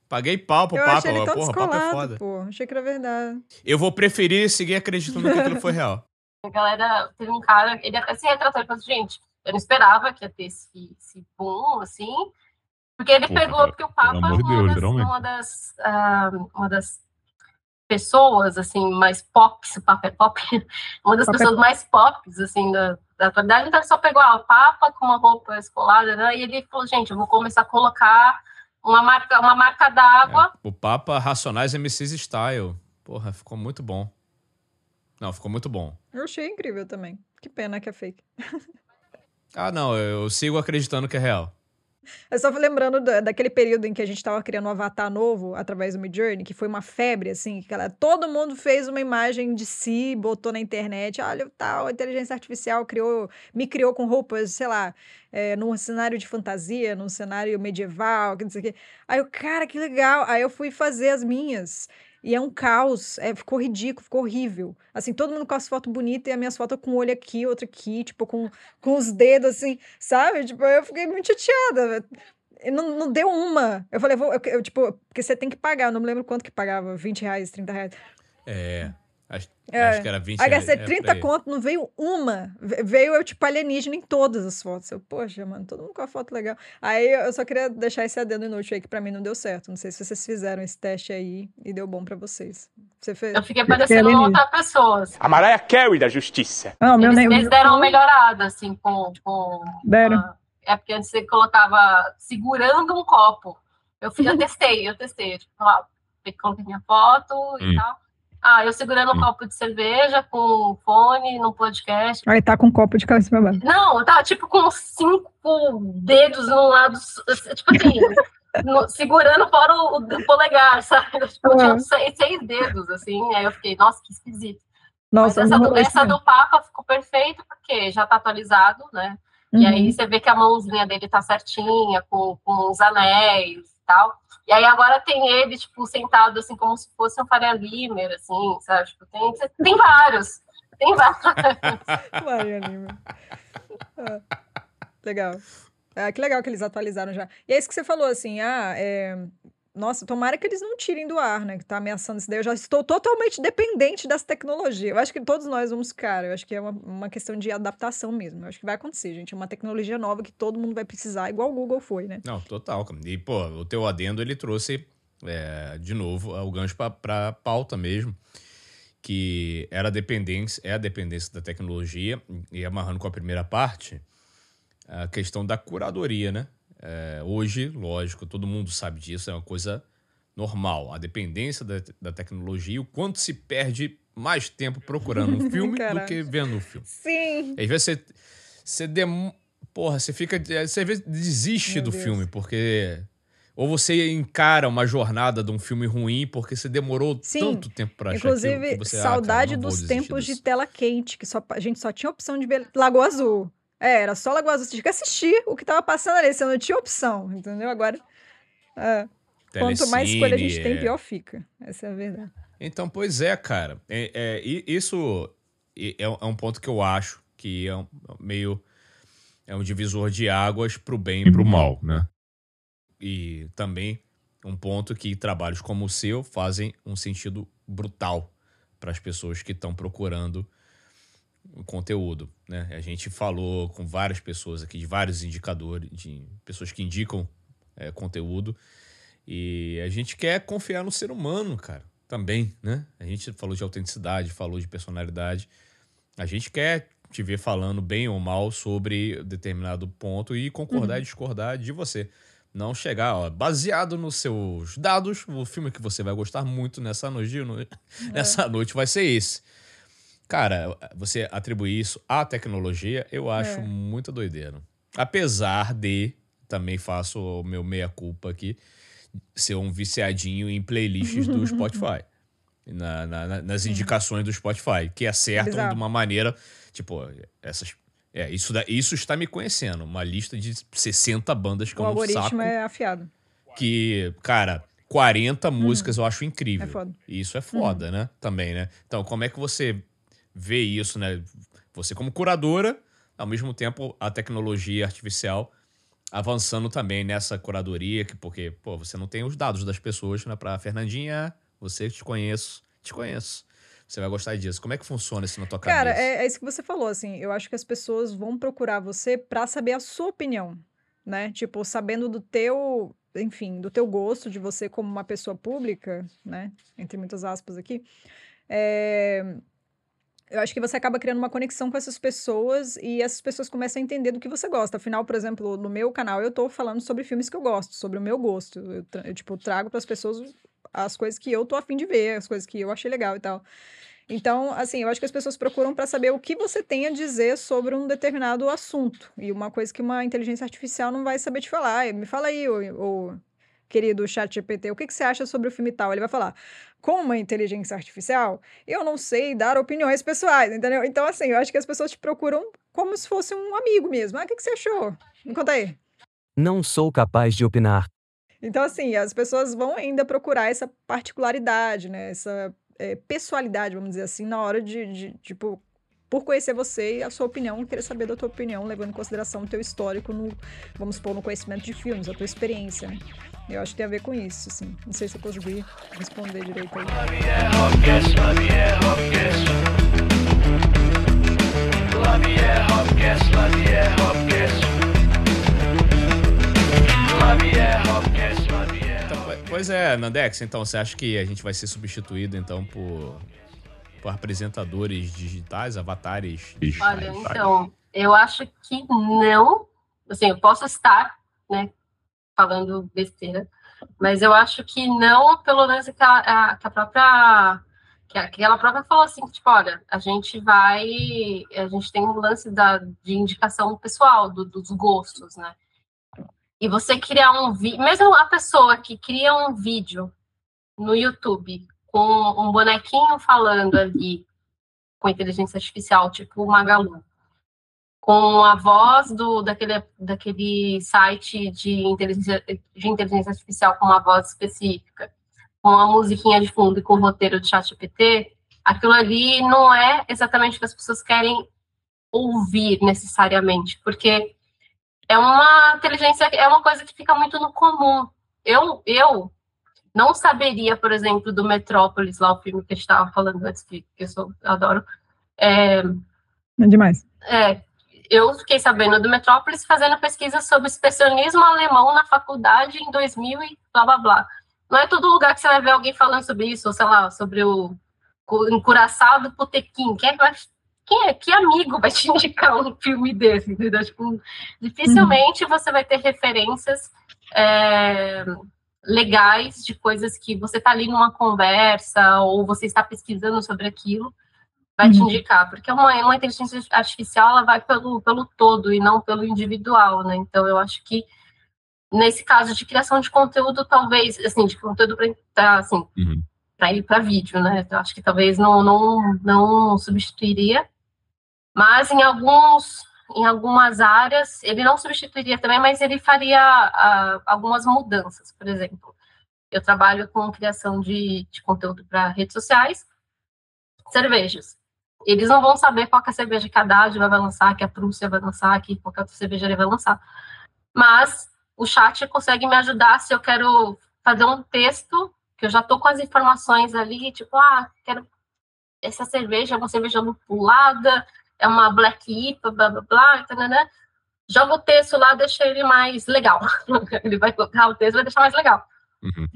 Paguei pau pro eu papo, achei ele porra, papo é foda. Pô. Achei que era verdade. Eu vou preferir seguir acreditando que aquilo foi real. A galera, teve um cara, ele até se retratou e falou assim, gente, eu não esperava que ia ter esse, esse boom, assim, porque ele porra, pegou, porque o Papa é uma, Deus, das, uma, das, uh, uma das pessoas, assim, mais pop, se o Papa é pop, uma das Papa pessoas é... mais pop, assim, da, da atualidade, então ele só pegou ah, o Papa com uma roupa escolada, né, e ele falou, gente, eu vou começar a colocar uma marca, uma marca d'água. É, o Papa Racionais MCs Style. Porra, ficou muito bom. Não, ficou muito bom. Eu achei incrível também. Que pena que é fake. ah, não, eu sigo acreditando que é real. Eu só lembrando da- daquele período em que a gente tava criando um avatar novo através do Midjourney, que foi uma febre, assim, que ela- todo mundo fez uma imagem de si, botou na internet, olha, tal, a inteligência artificial criou, me criou com roupas, sei lá, é, num cenário de fantasia, num cenário medieval, que não sei o quê. Aí eu, cara, que legal. Aí eu fui fazer as minhas. E é um caos, é, ficou ridículo, ficou horrível. Assim, todo mundo com as fotos bonitas e as minhas fotos com um olho aqui, outro aqui, tipo, com, com os dedos, assim, sabe? Tipo, eu fiquei muito chateada. Não, não deu uma. Eu falei, vou, eu, eu, tipo, porque você tem que pagar, eu não me lembro quanto que pagava, 20 reais, 30 reais. É. Acho, É. acho que era 20 Aí gastei é, 30 por aí. conto, não veio uma. Ve- Veio eu, tipo, alienígena em todas as fotos. Eu, poxa, mano, todo mundo com a foto legal. Aí eu só queria deixar esse adendo inútil aí, que pra mim não deu certo. Não sei se vocês fizeram esse teste aí e deu bom pra vocês. Você fez? Eu fiquei parecendo uma outra pessoa. assim. A Mariah Carey da justiça. Não, meu Eles, nem- eles deram uma melhorada, assim, com. com Deram. uma- É porque antes você colocava segurando um copo. Eu, fui, eu testei, eu testei. Tipo, lá, coloquei minha foto Hum. e tal. Ah, eu segurando um copo de cerveja com fone no podcast. Aí tá com um copo de cabeça pra baixo. Não, eu tava tipo com cinco dedos num lado, tipo assim, no- segurando fora o, o polegar, sabe? Tipo, tinha Uhum. seis, seis dedos, assim. Aí eu fiquei, nossa, que esquisito. Nossa, Mas essa, não do, essa do Papa ficou perfeita, porque já tá atualizado, né? E Uhum. aí você vê que a mãozinha dele tá certinha, com, com os anéis e tal. E aí agora tem ele, tipo, sentado assim, como se fosse um Faria Limer, assim, sabe? Tipo, tem, tem vários. Tem vários. Maria Lima. Ah, legal. Ah, que legal que eles atualizaram já. E é isso que você falou, assim, ah, é... Nossa, tomara que eles não tirem do ar, né? Que tá ameaçando isso daí. Eu já estou totalmente dependente dessa tecnologia. Eu acho que todos nós vamos ficar. Eu acho que é uma, uma questão de adaptação mesmo. Eu acho que vai acontecer, gente. É uma tecnologia nova que todo mundo vai precisar, igual o Google foi, né? Não, total. E, pô, o teu adendo, ele trouxe, é, de novo, o gancho pra, pra pauta mesmo, que era dependência, é a dependência da tecnologia, e amarrando com a primeira parte, a questão da curadoria, né? É, hoje, lógico, todo mundo sabe disso, é uma coisa normal. A dependência da, da tecnologia e o quanto se perde mais tempo procurando um filme do que vendo um filme. Sim. Às vezes você, você dem... Porra, você fica. Você às vezes desiste Meu do Deus. filme, porque. Ou você encara uma jornada de um filme ruim porque você demorou Sim. tanto tempo pra achar Inclusive, aquilo que você, ah, saudade cara, dos tempos disso. de tela quente, que só, a gente só tinha opção de ver Lagoa Azul. É, era só Lagoa Azul. Você tinha que assistir o que tava passando ali, você não tinha opção, entendeu? Agora, é, quanto mais escolha a gente tem, é. pior fica. Essa é a verdade. Então, pois é, cara. É, é, isso é, é um ponto que eu acho que é um, meio. É um divisor de águas pro bem e pro mal, né? E também um ponto que trabalhos como o seu fazem um sentido brutal para as pessoas que estão procurando conteúdo, né? A gente falou com várias pessoas aqui, de vários indicadores, de pessoas que indicam é, conteúdo, e a gente quer confiar no ser humano, cara, também, né? A gente falou de autenticidade, falou de personalidade, a gente quer te ver falando bem ou mal sobre determinado ponto e concordar Uhum. e discordar de você. Não chegar, ó, baseado nos seus dados, o filme que você vai gostar muito nessa noite, no- nessa noite vai ser esse. Cara, você atribuir isso à tecnologia, eu acho É. muita doideira. Apesar de, também faço o meu meia-culpa aqui, ser um viciadinho em playlists do Spotify. Na- na- na- nas indicações do Spotify, que acertam Bizarro. de uma maneira, tipo, essas. É, isso, da- isso está me conhecendo. Uma lista de 60 bandas que O eu não algoritmo saco. é afiado. Que, cara, 40 músicas eu acho incrível. É foda. Isso é foda, né? Também, né? Então, como é que você vê isso, né? Você como curadora, ao mesmo tempo a tecnologia artificial avançando também nessa curadoria, que porque, pô, você não tem os dados das pessoas, né? Pra Fernandinha, você te conheço, te conheço. Você vai gostar disso. Como é que funciona isso na tua Cara, cabeça? é, é isso que você falou, assim. Eu acho que as pessoas vão procurar você pra saber a sua opinião, né? Tipo, sabendo do teu, enfim, do teu gosto, de você como uma pessoa pública, né? Entre muitas aspas aqui. É, Eu acho que você acaba criando uma conexão com essas pessoas e essas pessoas começam a entender do que você gosta. Afinal, por exemplo, no meu canal eu tô falando sobre filmes que eu gosto, sobre o meu gosto. Eu, eu, tipo, trago para as pessoas as coisas que eu tô afim de ver, as coisas que eu achei legal e tal. Então, assim, eu acho que as pessoas procuram para saber o que você tem a dizer sobre um determinado assunto. E uma coisa que uma inteligência artificial não vai saber te falar. Me fala aí, o, o querido chat GPT, o que, que você acha sobre o filme tal? Ele vai falar, com uma inteligência artificial, eu não sei dar opiniões pessoais, entendeu? Então, assim, eu acho que as pessoas te procuram como se fosse um amigo mesmo. Ah, o que, que você achou? Me conta aí. Não sou capaz de opinar. Então, assim, as pessoas vão ainda procurar essa particularidade, né? Essa é, pessoalidade, vamos dizer assim, na hora de, de, tipo, por conhecer você e a sua opinião, querer saber da tua opinião, levando em consideração o teu histórico no, vamos supor, no conhecimento de filmes, a tua experiência? Eu acho que tem a ver com isso, assim. Não sei se eu consegui responder direito aí. Então, pois é, Nandex, então você acha que a gente vai ser substituído então por apresentadores digitais, avatares digitais? Olha, então, eu acho que não. Assim, eu posso estar, né, falando besteira, mas eu acho que não, pelo menos que a, a própria que, a, que ela própria falou assim, tipo, olha, a gente vai, a gente tem um lance da, de indicação pessoal, do, dos gostos, né? E você criar um vídeo, mesmo a pessoa que cria um vídeo no YouTube com um bonequinho falando ali com inteligência artificial, tipo o Magalu, com a voz do, daquele, daquele site de inteligência, de inteligência artificial com uma voz específica, com a musiquinha de fundo e com o roteiro do chat GPT, aquilo ali não é exatamente o que as pessoas querem ouvir necessariamente, porque é uma inteligência, é uma coisa que fica muito no comum. Eu, eu não saberia, por exemplo, do Metrópolis, lá o filme que a gente estava falando antes, que, que eu, sou, adoro. É, é demais. É, eu fiquei sabendo do Metrópolis fazendo pesquisa sobre expressionismo alemão na faculdade em 2000 e blá blá blá. Não é todo lugar que você vai ver alguém falando sobre isso, ou sei lá, sobre o encuraçado Potequim. Quem é, quem é, que amigo vai te indicar um filme desse, entendeu? Tipo, dificilmente uhum. você vai ter referências é, legais de coisas que você está ali numa conversa ou você está pesquisando sobre aquilo vai uhum. te indicar, porque uma, uma inteligência artificial ela vai pelo, pelo todo e não pelo individual, né? Então eu acho que nesse caso de criação de conteúdo, talvez, assim, de conteúdo para assim, uhum. para ir para vídeo, né? Eu acho que talvez não, não, não substituiria, mas em alguns em algumas áreas ele não substituiria também, mas ele faria uh, algumas mudanças, por exemplo. Eu trabalho com criação de, de conteúdo para redes sociais, cervejas eles não vão saber qual é a cerveja que a Dádiva vai lançar, que a Prússia vai lançar, que qualquer outra cervejaria vai lançar. Mas o chat consegue me ajudar se eu quero fazer um texto, que eu já tô com as informações ali, tipo, ah, quero essa cerveja é uma cerveja lupulada, é uma black IPA, blá, blá, blá, tanana. joga o texto lá, deixa ele mais legal. ele vai colocar o texto, vai deixar mais legal. Uhum.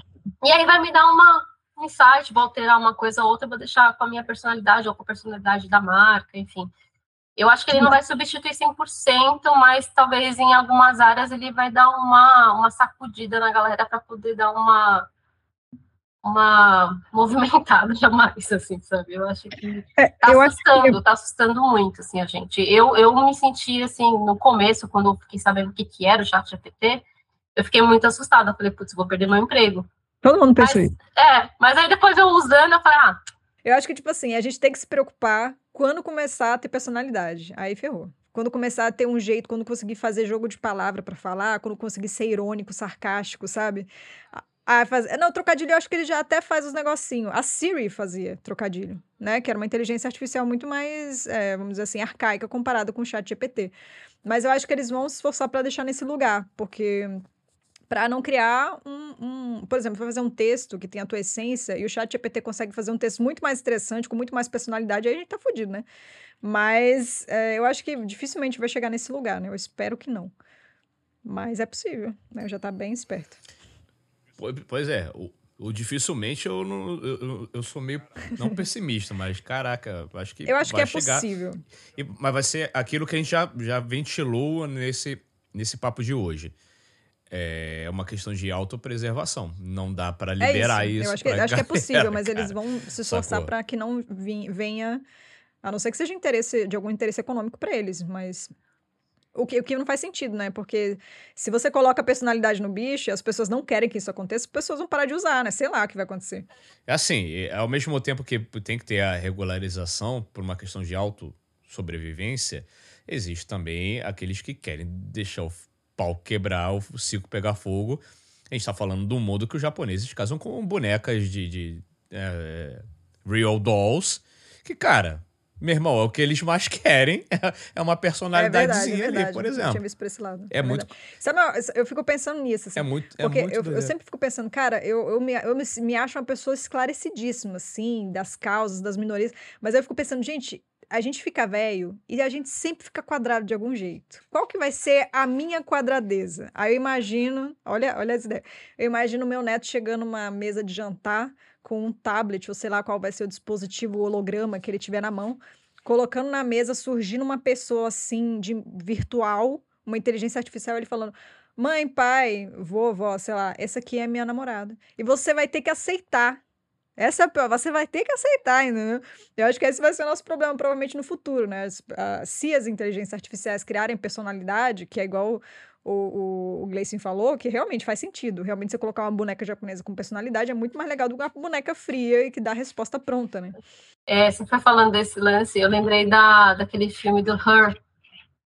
E aí vai me dar uma, insight, vou alterar uma coisa ou outra, vou deixar com a minha personalidade ou com a personalidade da marca, enfim. Eu acho que ele não vai substituir 100%, mas talvez em algumas áreas ele vai dar uma, uma sacudida na galera para poder dar uma uma movimentada jamais, assim, sabe? Eu acho que é, tá assustando, que... tá assustando muito, assim, a gente. Eu, eu me senti, assim, no começo, quando eu fiquei sabendo o que, que era o chat GPT, eu fiquei muito assustada. Eu falei, putz, vou perder meu emprego. Todo mundo pensou isso. É, mas aí depois eu usando, eu falei, ah. Eu acho que, tipo assim, a gente tem que se preocupar quando começar a ter personalidade. Aí ferrou. Quando começar a ter um jeito, quando conseguir fazer jogo de palavra para falar, quando conseguir ser irônico, sarcástico, sabe? Ah, faz... Não, trocadilho eu acho que ele já até faz os negocinhos. A Siri fazia trocadilho, né? Que era uma inteligência artificial muito mais, é, vamos dizer assim, arcaica comparada com o chat GPT. Mas eu acho que eles vão se esforçar para deixar nesse lugar, porque para não criar um, um, Por exemplo, fazer um texto que tem a tua essência e o chat GPT consegue fazer um texto muito mais interessante, com muito mais personalidade, aí a gente tá fudido, né? Mas é, eu acho que dificilmente vai chegar nesse lugar, né? Eu espero que não. Mas é possível, né? Já tá bem esperto. Pois é, o, o dificilmente eu, não, eu, eu sou meio não pessimista, mas caraca, acho que eu acho que é chegar, possível. E, mas vai ser aquilo que a gente já, já ventilou nesse, nesse papo de hoje é uma questão de autopreservação. Não dá para É liberar isso. isso. Eu acho que, acho que é possível, galera, mas eles cara. vão se esforçar para que não venha. A não ser que seja interesse de algum interesse econômico para eles, mas. O que, o que não faz sentido, né? Porque se você coloca a personalidade no bicho as pessoas não querem que isso aconteça, as pessoas vão parar de usar, né? Sei lá o que vai acontecer. É assim, ao mesmo tempo que tem que ter a regularização por uma questão de auto-sobrevivência, existe também aqueles que querem deixar o pau quebrar, o circo pegar fogo. A gente tá falando do mundo que os japoneses casam com bonecas de, de, é, real dolls, que, cara, meu irmão, é o que eles mais querem, é uma É verdade, é personalidadezinha ali, verdade. por Eu tinha exemplo. visto por esse lado. É muito- verdade. Sabe, eu- fico pensando nisso, assim. É muito, é Porque muito eu, eu sempre fico pensando, cara, eu, eu, me, eu me, me acho uma pessoa esclarecidíssima, assim, das causas, das minorias, mas eu fico pensando, gente, a gente fica velho e a gente sempre fica quadrado de algum jeito. Qual que vai ser a minha quadradeza? Aí eu imagino, olha, olha as ideias, eu imagino meu neto chegando numa mesa de jantar com um tablet, ou sei lá qual vai ser o dispositivo o holograma que ele tiver na mão, colocando na mesa, surgindo uma pessoa assim, de virtual, uma inteligência artificial, ele falando: mãe, pai, vovó, sei lá, essa aqui é minha namorada. E você vai ter que aceitar. Essa é a pior, você vai ter que aceitar, entendeu? Eu acho que esse vai ser o nosso problema, provavelmente, no futuro, né? Se as inteligências artificiais criarem personalidade, que é igual o, o, Gleison falou, que realmente faz sentido. Realmente, você colocar uma boneca japonesa com personalidade é muito mais legal do que uma boneca fria e que dá a resposta pronta, né? É, você foi falando desse lance, eu lembrei da, daquele filme do Her.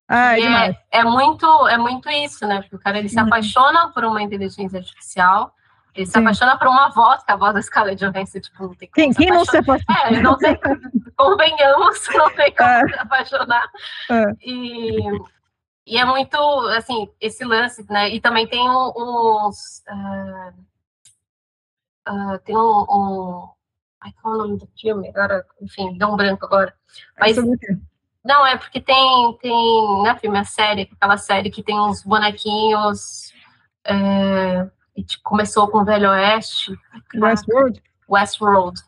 Ah, é demais. é, muito, é muito isso, né? Porque o cara ele se Uhum. apaixona por uma inteligência artificial, ele se Sim. apaixona por uma voz, que a voz da Scarlett Johansson, tipo, não tem como Quem, se quem não se apaixona? É, não tem, convenhamos, não tem como É. se apaixonar. É. E, e é muito, assim, esse lance, né? E também tem uns. ah, ah, tem um, um. Ai, qual é o nome do filme? Agora, enfim, deu um branco agora. Mas, sobre o quê? não, é porque tem, tem, é filme, é série, aquela série que tem uns bonequinhos. é, e tipo, começou com o Velho Oeste. Westworld? Westworld.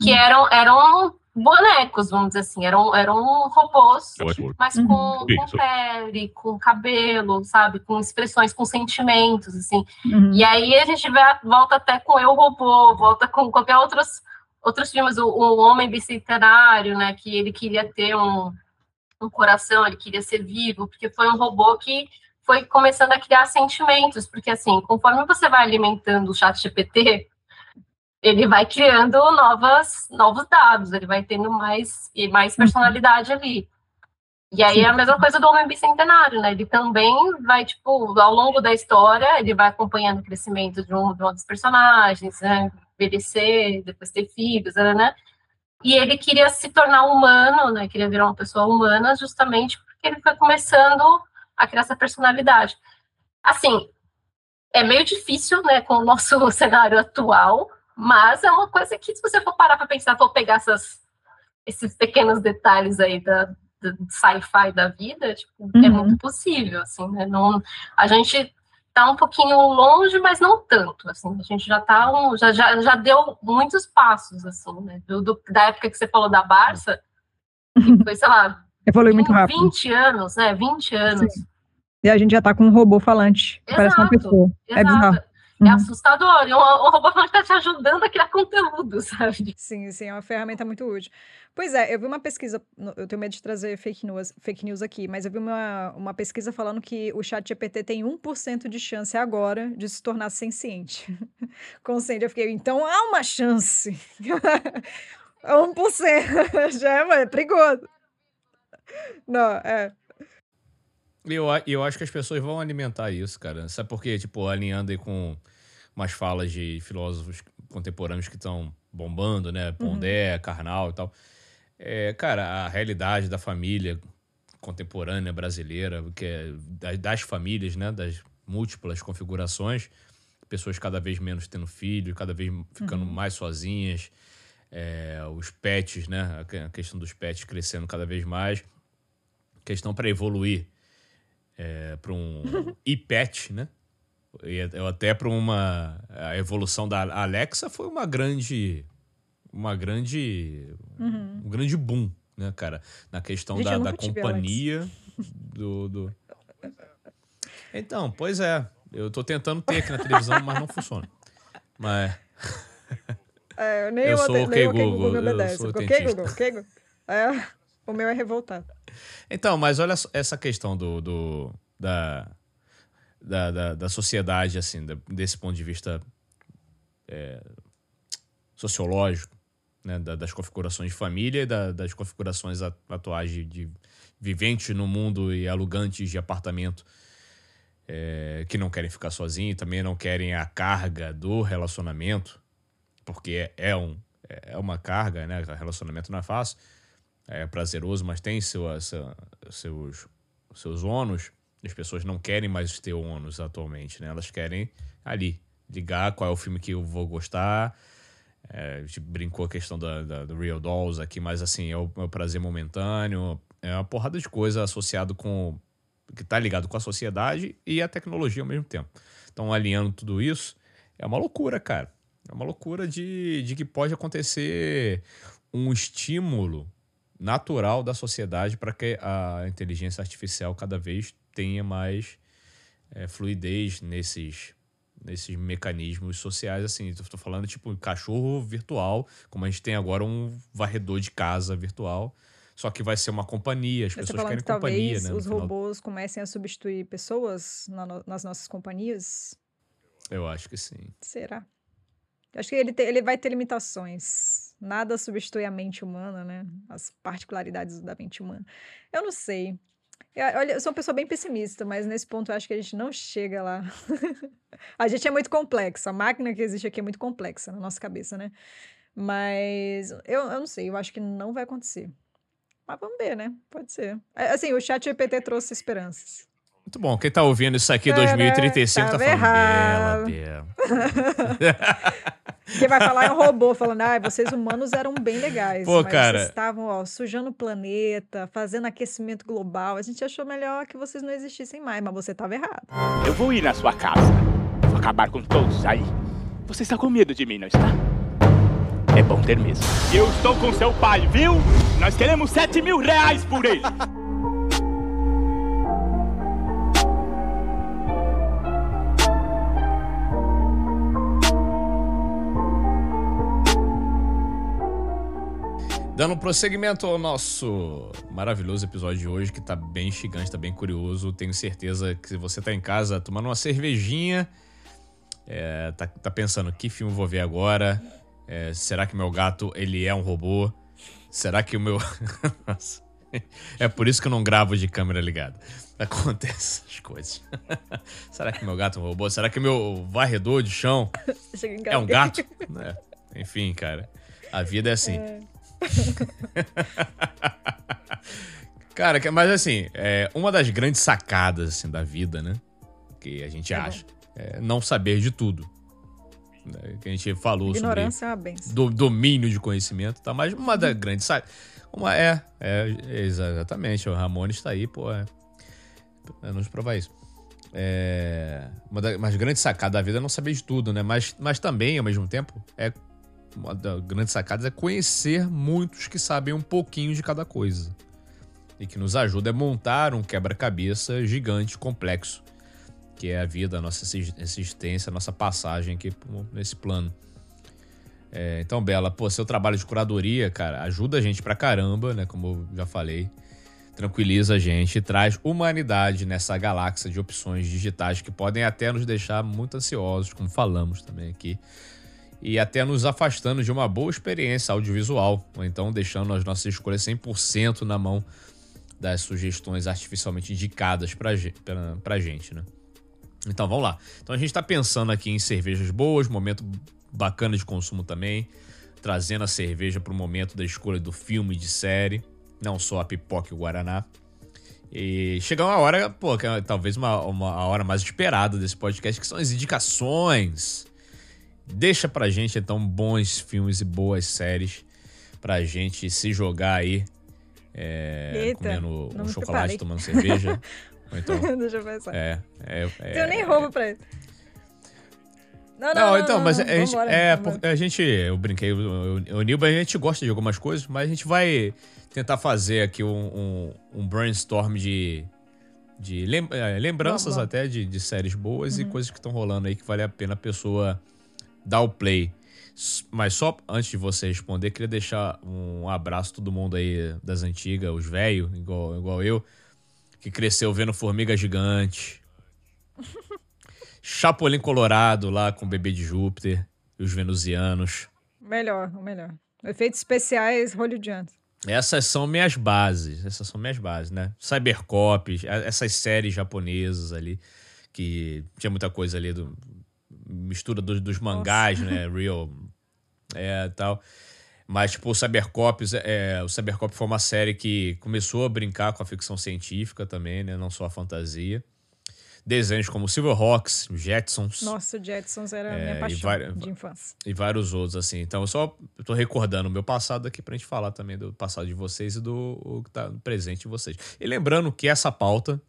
Que eram, eram bonecos, vamos dizer assim, eram, eram robôs, mas com, com Isso. pele, com cabelo, sabe? Com expressões, com sentimentos, assim. Uhum. E aí a gente vê- volta até com Eu Robô, volta com qualquer outros, outros filmes, o, o Homem Bicentenário, né? Que ele queria ter um, um coração, ele queria ser vivo, porque foi um robô que foi começando a criar sentimentos, porque assim, conforme você vai alimentando o chat GPT, ele vai criando novas, novos dados, ele vai tendo mais, e mais personalidade ali. E aí é a mesma coisa do Homem Bicentenário, né? Ele também vai, tipo, ao longo da história, ele vai acompanhando o crescimento de um, de um dos personagens, né? Envelhecer, depois ter filhos, né? E ele queria se tornar humano, né? Queria virar uma pessoa humana, justamente porque ele foi começando a criar essa personalidade. Assim, é meio difícil, né, com o nosso cenário atual, mas é uma coisa que, se você for parar para pensar, for pegar essas, esses pequenos detalhes aí da, do sci-fi da vida, tipo, é Uhum. muito possível, assim, né? Não, a gente tá um pouquinho longe, mas não tanto, assim, a gente já tá, um, já, já, já deu muitos passos, assim, né? Do, do- da época que você falou da Barça, que foi, sei lá, Evolui muito rápido. 20 anos, né? 20 anos. E a gente já tá com um robô falante. que Parece uma Exato, pessoa. É exato. bizarro. É Uhum. assustador. E o, o robô falando que tá te ajudando a criar conteúdo, sabe? Sim, sim, é uma ferramenta muito útil. Pois é, eu vi uma pesquisa, eu tenho medo de trazer fake news, fake news aqui, mas eu vi uma, uma pesquisa falando que o chat GPT tem 1% de chance agora de se tornar senciente. Consciente, eu fiquei, então há uma chance. 1% já é, é perigoso. Não, é. Eu, eu acho que as pessoas vão alimentar isso, cara. Sabe por quê? Tipo, alinhando aí com umas falas de filósofos contemporâneos que estão bombando, né? Pondé, Karnal e tal. É, cara, a realidade da família contemporânea brasileira, que é da- das famílias, né? Das múltiplas configurações, pessoas cada vez menos tendo filho, cada vez ficando Uhum. mais sozinhas, é, os pets, né? A questão dos pets crescendo cada vez mais. Questão para evoluir para um iPet, né? E eu até para uma a evolução da Alexa foi uma grande uma grande Uhum. um grande boom, né, cara, na questão Gente, da, eu da companhia do, do Então, pois é. Eu tô tentando ter aqui na televisão, mas não funciona. Mas. É, Eu o sou o ok Google, me eu obedece. sou Ok, dentista. Google, ok, Google. É, o meu é revoltado. Então, mas olha essa questão do, do- da, da, da, da sociedade, assim, desse ponto de vista é, sociológico, né, da- das configurações de família e da- das configurações atuais de, de viventes no mundo e alugantes de apartamento é, que não querem ficar sozinhos, também não querem a carga do relacionamento, porque é, é um, é uma carga, né? Relacionamento não é fácil é prazeroso, mas tem seu, essa- seus, seus ônus. As pessoas não querem mais ter ônus atualmente, né? Elas querem ali ligar qual é o filme que eu vou gostar. É, a gente brincou a questão da, da- do Real Dolls aqui, mas assim, é o, é o prazer momentâneo. É uma porrada de coisa associado com. que tá ligado com a sociedade e a tecnologia ao mesmo tempo. Então, alinhando tudo isso, é uma loucura, cara. É uma loucura de, de que pode acontecer um estímulo natural da sociedade para que a inteligência artificial cada vez tenha mais é, fluidez nesses, nesses mecanismos sociais. Assim, estou falando tipo cachorro virtual, como a gente tem agora um varredor de casa virtual, só que vai ser uma companhia. As tá pessoas falando querem que companhia, talvez né? os final. robôs comecem a substituir pessoas na no- nas nossas companhias? Eu acho que sim. Será? Acho que ele, te- ele vai ter limitações. Nada substitui a mente humana, né? As particularidades da mente humana. Eu não sei. Eu, olha, eu sou uma pessoa bem pessimista, mas nesse ponto eu acho que a gente não chega lá. a gente é muito complexo. A máquina que existe aqui é muito complexa na nossa cabeça, né? Mas eu, eu não sei, eu acho que não vai acontecer. Mas vamos ver, né? Pode ser. É, Assim, o chat GPT trouxe esperanças. Muito bom. Quem tá ouvindo isso aqui em Tcharam, 2035 tá falando errado. bela. Quem vai falar é um robô falando, ah, vocês humanos eram bem legais. Pô, mas cara. Vocês estavam, ó, sujando o planeta, fazendo aquecimento global. A gente achou melhor que vocês não existissem mais, mas você estava errado. Eu vou ir na sua casa. Vou acabar com todos aí. Você está com medo de mim, não está? É bom ter mesmo. Eu estou com seu pai, viu? Nós queremos 7 mil reais por ele. Dando prosseguimento ao nosso maravilhoso episódio de hoje, que tá bem instigante, tá bem curioso. Tenho certeza que se você tá em casa tomando uma cervejinha, é, tá, tá pensando que filme vou ver agora? É, será que meu gato ele é um robô? Será que o meu. Nossa. É por isso que eu não gravo de câmera ligada. Acontece essas coisas. Será que meu gato é um robô? Será que meu varredor de chão é um gato? É. Enfim, cara. A vida é assim. É. Cara, mas assim, é, uma das grandes sacadas assim, da vida, né? Que a gente Tá bom. acha. É não saber de tudo. Né, Que a gente falou Ignorância é uma sobre benção. do, domínio de conhecimento, tá? Mas uma das grandes sacadas. Uma é, é, exatamente. O Ramon está aí, pô. É, é nos provar isso. É, uma das mais grandes sacadas da vida é não saber de tudo, né? Mas, mas também, ao mesmo tempo, é uma das grandes sacadas é conhecer muitos que sabem um pouquinho de cada coisa. E que nos ajuda a montar um quebra-cabeça gigante, complexo, que é a vida, a nossa exis- existência, a nossa passagem aqui nesse plano. É, então, Bela, pô, seu trabalho de curadoria, cara, ajuda a gente pra caramba, né? Como eu já falei. Tranquiliza a gente, traz humanidade nessa galáxia de opções digitais que podem até nos deixar muito ansiosos, como falamos também aqui e até nos afastando de uma boa experiência audiovisual, ou então deixando as nossas escolhas 100% na mão das sugestões artificialmente indicadas pra, pra gente, né? Então vamos lá. Então a gente tá pensando aqui em cervejas boas, momento bacana de consumo também, trazendo a cerveja pro momento da escolha do filme, de série, não só a pipoca e o guaraná. E chega uma hora, pô, que é talvez uma, uma a hora mais esperada desse podcast, que são as indicações. Deixa pra gente, então, bons filmes e boas séries pra gente se jogar aí, é, Eita, comendo não um chocolate, preparei. tomando cerveja. Ou então, Deixa eu pensar. é, é, é, Tenho nem roupa pra isso. Não, não, não, então, não, mas não, a gente, vambora, é, vambora. a gente, eu brinquei, o, Nilba, a gente gosta de algumas coisas, mas a gente vai tentar fazer aqui um, um, um brainstorm de, de é, lembranças até de, de séries boas e Uhum. coisas que estão rolando aí que vale a pena a pessoa dar o play. Mas só antes de você responder, queria deixar um abraço a todo mundo aí das antigas, os velhos, igual, igual eu, que cresceu vendo Formiga Gigante. Chapolin Colorado lá com o bebê de Júpiter e os venusianos. Melhor, o melhor. Efeitos especiais hollywoodianos. Essas são minhas bases. Essas são minhas bases, né? Cybercops, a- essas séries japonesas ali, que tinha muita coisa ali do. Mistura dos, dos mangás, né? Real. É, tal. Mas, tipo, o Cybercops, é, o Cybercop foi uma série que começou a brincar com a ficção científica também, né? Não só a fantasia. Desenhos como Silverhawks, Jetsons. Nossa, o Jetsons era a É, minha paixão de infância. e vários outros, assim. Então, eu só tô recordando o meu passado aqui pra gente falar também do passado de vocês e do que tá no presente de vocês. E lembrando que essa pauta,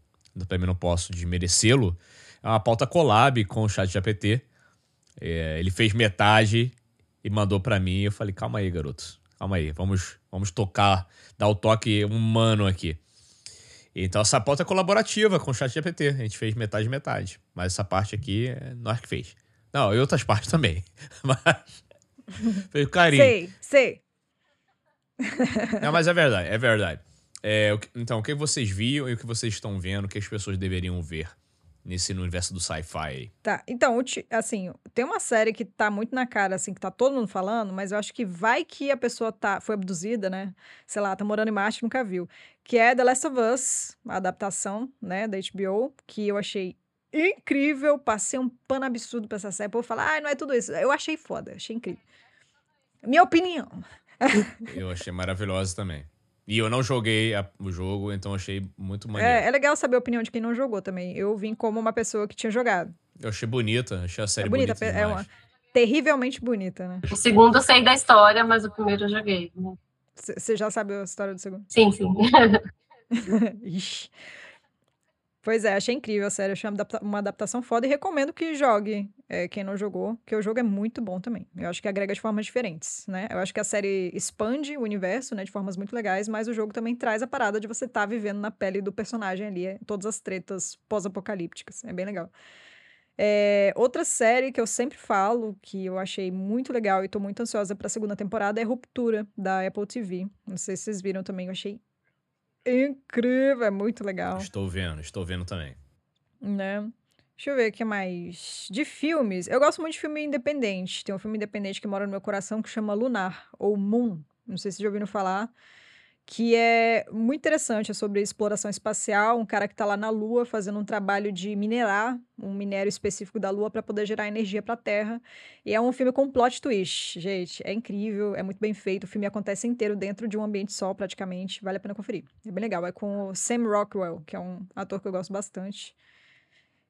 também não posso desmerecê-lo, é uma pauta collab com o chat GPT. É, ele fez metade e mandou pra mim. Eu falei, calma aí, garoto. Calma aí, vamos, vamos tocar, dar o toque humano aqui. Então, essa pauta é colaborativa com o chat GPT. A gente fez metade metade. Mas essa parte aqui é nós que fez. Não, e outras partes também. Mas. Fez carinho. Sei, sei. Não, mas é verdade, é verdade. É, então, o que vocês viam e o que vocês estão vendo, o que as pessoas deveriam ver nesse universo do sci-fi aí? Tá, então, assim, tem uma série que tá muito na cara, assim, que tá todo mundo falando, mas eu acho que vai que a pessoa tá, foi abduzida, né? Sei lá, tá morando em Marte nunca viu. Que é The Last of Us, a adaptação, né, da HBO, que eu achei incrível, passei um pano absurdo pra essa série. O povo fala, ah, não é tudo isso. Eu achei foda, achei incrível. Minha opinião. Eu achei maravilhosa também. E eu não joguei a- o jogo, então achei muito maneiro. É, é legal saber a opinião de quem não jogou também. Eu vim como uma pessoa que tinha jogado. Eu achei bonita, achei a série é bonita, bonita, é uma terrivelmente bonita, né? O segundo eu sei da história, mas o primeiro eu joguei. né? Você já sabe a história do segundo? Sim, sim. Ixi. Pois é, achei incrível a série, achei uma adapta- uma adaptação foda e recomendo que jogue, é, quem não jogou, que o jogo é muito bom também. Eu acho que agrega de formas diferentes, né? Eu acho que a série expande o universo, né, de formas muito legais, mas o jogo também traz a parada de você estar vivendo na pele do personagem ali, é, todas as tretas pós-apocalípticas. É bem legal. É, outra série que eu sempre falo, que eu achei muito legal e tô muito ansiosa pra segunda temporada, é Ruptura, da Apple TV. Não sei se vocês viram também, eu achei incrível, é muito legal, Estou vendo, estou vendo também. né? Deixa eu ver o que mais. De filmes, eu gosto muito de filme independente. Tem um filme independente que mora no meu coração que chama Lunar, ou Moon. Não sei se vocês já ouviram falar. Que é muito interessante, é sobre exploração espacial. Um cara que tá lá na Lua fazendo um trabalho de minerar um minério específico da Lua para poder gerar energia para a Terra. E é um filme com plot twist, gente. É incrível, é muito bem feito. O filme acontece inteiro dentro de um ambiente só, praticamente. Vale a pena conferir. É bem legal. É com o Sam Rockwell, que é um ator que eu gosto bastante.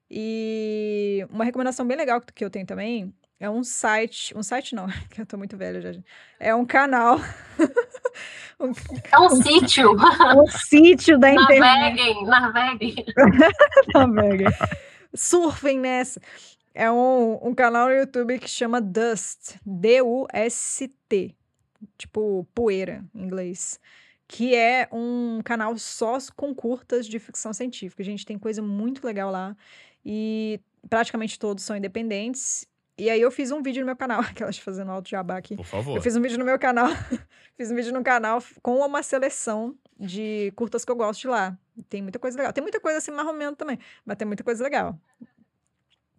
E uma recomendação bem legal que que eu tenho também é um site. Um site não, que eu tô muito velha já. É um canal. um, É um sítio. um sítio da internet. Naveguem, naveguem. Naveguem. Surfem nessa. É um, um canal no YouTube que chama Dust. D-U-S-T. Tipo, poeira, em inglês. Que é um canal só com curtas de ficção científica. Gente, tem coisa muito legal lá. E praticamente todos são independentes. E aí eu fiz um vídeo no meu canal, aquelas fazendo alto jabá aqui. Por favor. Eu fiz um vídeo no meu canal, fiz um vídeo no canal com uma seleção de curtas que eu gosto de lá. Tem muita coisa legal. Tem muita coisa assim, marromeno também, mas tem muita coisa legal.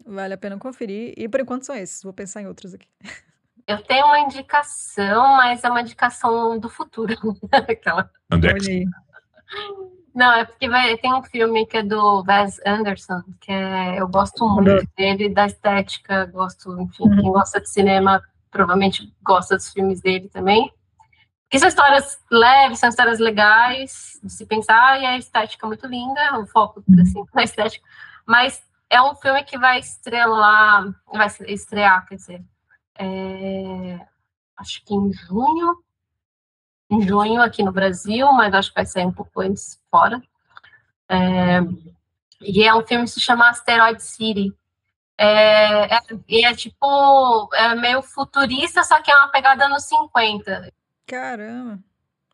Vale a pena conferir. E por enquanto são esses. Vou pensar em outros aqui. Eu tenho uma indicação, mas é uma indicação do futuro. Aquela. Aí. Não, é porque vai, tem um filme que é do Wes Anderson, que é, eu gosto muito Adoro. dele, da estética, gosto, enfim, quem gosta de cinema provavelmente gosta dos filmes dele também. Porque são histórias leves, são histórias legais de se pensar, e a estética é muito linda, o foco, assim, na estética. Mas é um filme que vai estrelar, vai estrear, quer dizer, é, acho que em junho, em junho aqui no Brasil, mas acho que vai sair um pouco antes fora. É, e é um filme que se chama Asteroid City. É, é, é tipo, é meio futurista, só que é uma pegada nos 50. Caramba.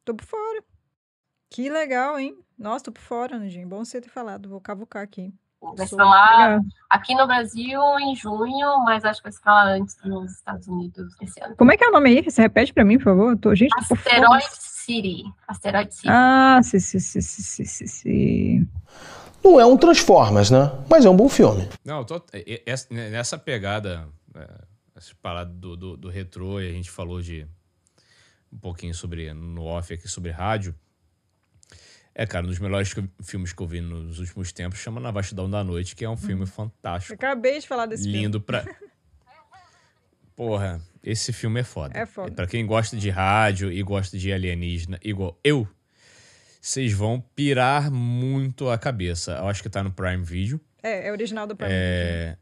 Tô por fora. Que legal, hein? Nossa, tô por fora, Nandinho. Bom você ter falado. Vou cavucar aqui. Vai Sou- falar legal. aqui no Brasil em junho, mas acho que vai se falar antes nos Estados Unidos esse ano. Como é que é o nome aí? Você repete pra mim, por favor? Eu Tô, gente. Asteroid City. Asteroid City. Ah, sim, sim, sim, sim, sim, sim. Não é um Transformers, né? Mas é um bom filme. Não, tô, e- essa- nessa pegada, é, essa parada do, do, do retrô, e a gente falou de um pouquinho sobre, no off aqui, sobre rádio. É, cara, um dos melhores que eu- filmes que eu vi nos últimos tempos chama Na Vastidão da Noite, que é um filme Eu fantástico, acabei de falar desse filme. lindo pra... Porra, esse filme é foda. É foda. Pra quem gosta de rádio e gosta de alienígena, igual eu, vocês vão pirar muito a cabeça. Eu acho que tá no Prime Video. É, é original do Prime Video. É,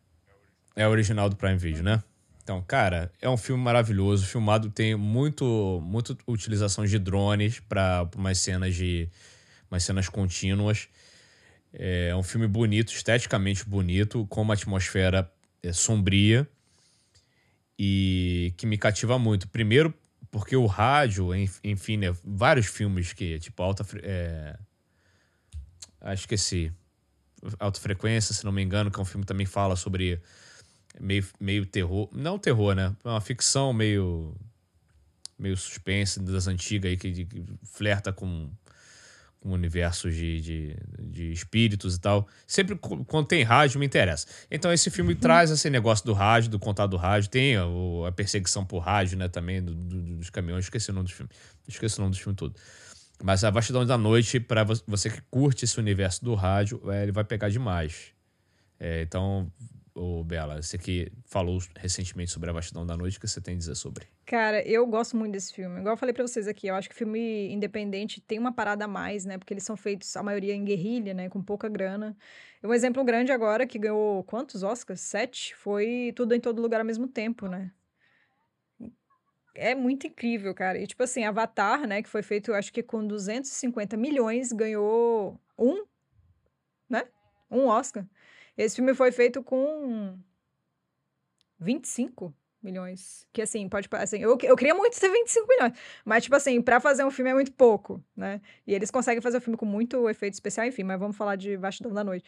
é original do Prime Video, né? Então, cara, é um filme maravilhoso. Filmado tem muito, muito utilização de drones para umas cenas de umas cenas contínuas. É um filme bonito, esteticamente bonito, com uma atmosfera é, sombria e que me cativa muito. Primeiro, porque o rádio, enf- enfim, né, vários filmes que, tipo, alta. É... Ah, esqueci. Alta Frequência, se não me engano, que é um filme que também fala sobre meio, meio terror. Não terror, né? É uma ficção meio. meio suspense das antigas aí, que, que flerta com universos de, de, de espíritos e tal. Sempre quando tem rádio, me interessa. Então esse filme traz esse negócio do rádio, do contato do rádio. Tem a, a perseguição por rádio, né? Também do- do- dos caminhões. Esqueci o nome do filme. Esqueci o nome do filme todo. Mas a Vastidão da Noite, para você que curte esse universo do rádio, é, ele vai pegar demais. É, então, ô Bela, você que falou recentemente sobre a Vastidão da Noite, o que você tem a dizer sobre? Cara, eu gosto muito desse filme. Igual eu falei pra vocês aqui, eu acho que filme independente tem uma parada a mais, né? Porque eles são feitos, a maioria em guerrilha, né? Com pouca grana. Um exemplo grande agora, que ganhou quantos Oscars? Sete? Foi Tudo em Todo Lugar ao mesmo tempo, né? É muito incrível, cara. E tipo assim, Avatar, né? Que foi feito, acho que com 250 milhões, ganhou um, né? Um Oscar. Esse filme foi feito com 25 milhões. Que assim, pode. Assim, eu, eu queria muito ter 25 milhões. Mas, tipo assim, pra fazer um filme é muito pouco, né? E eles conseguem fazer o filme com muito efeito especial, enfim, mas vamos falar de Vastidão da Noite.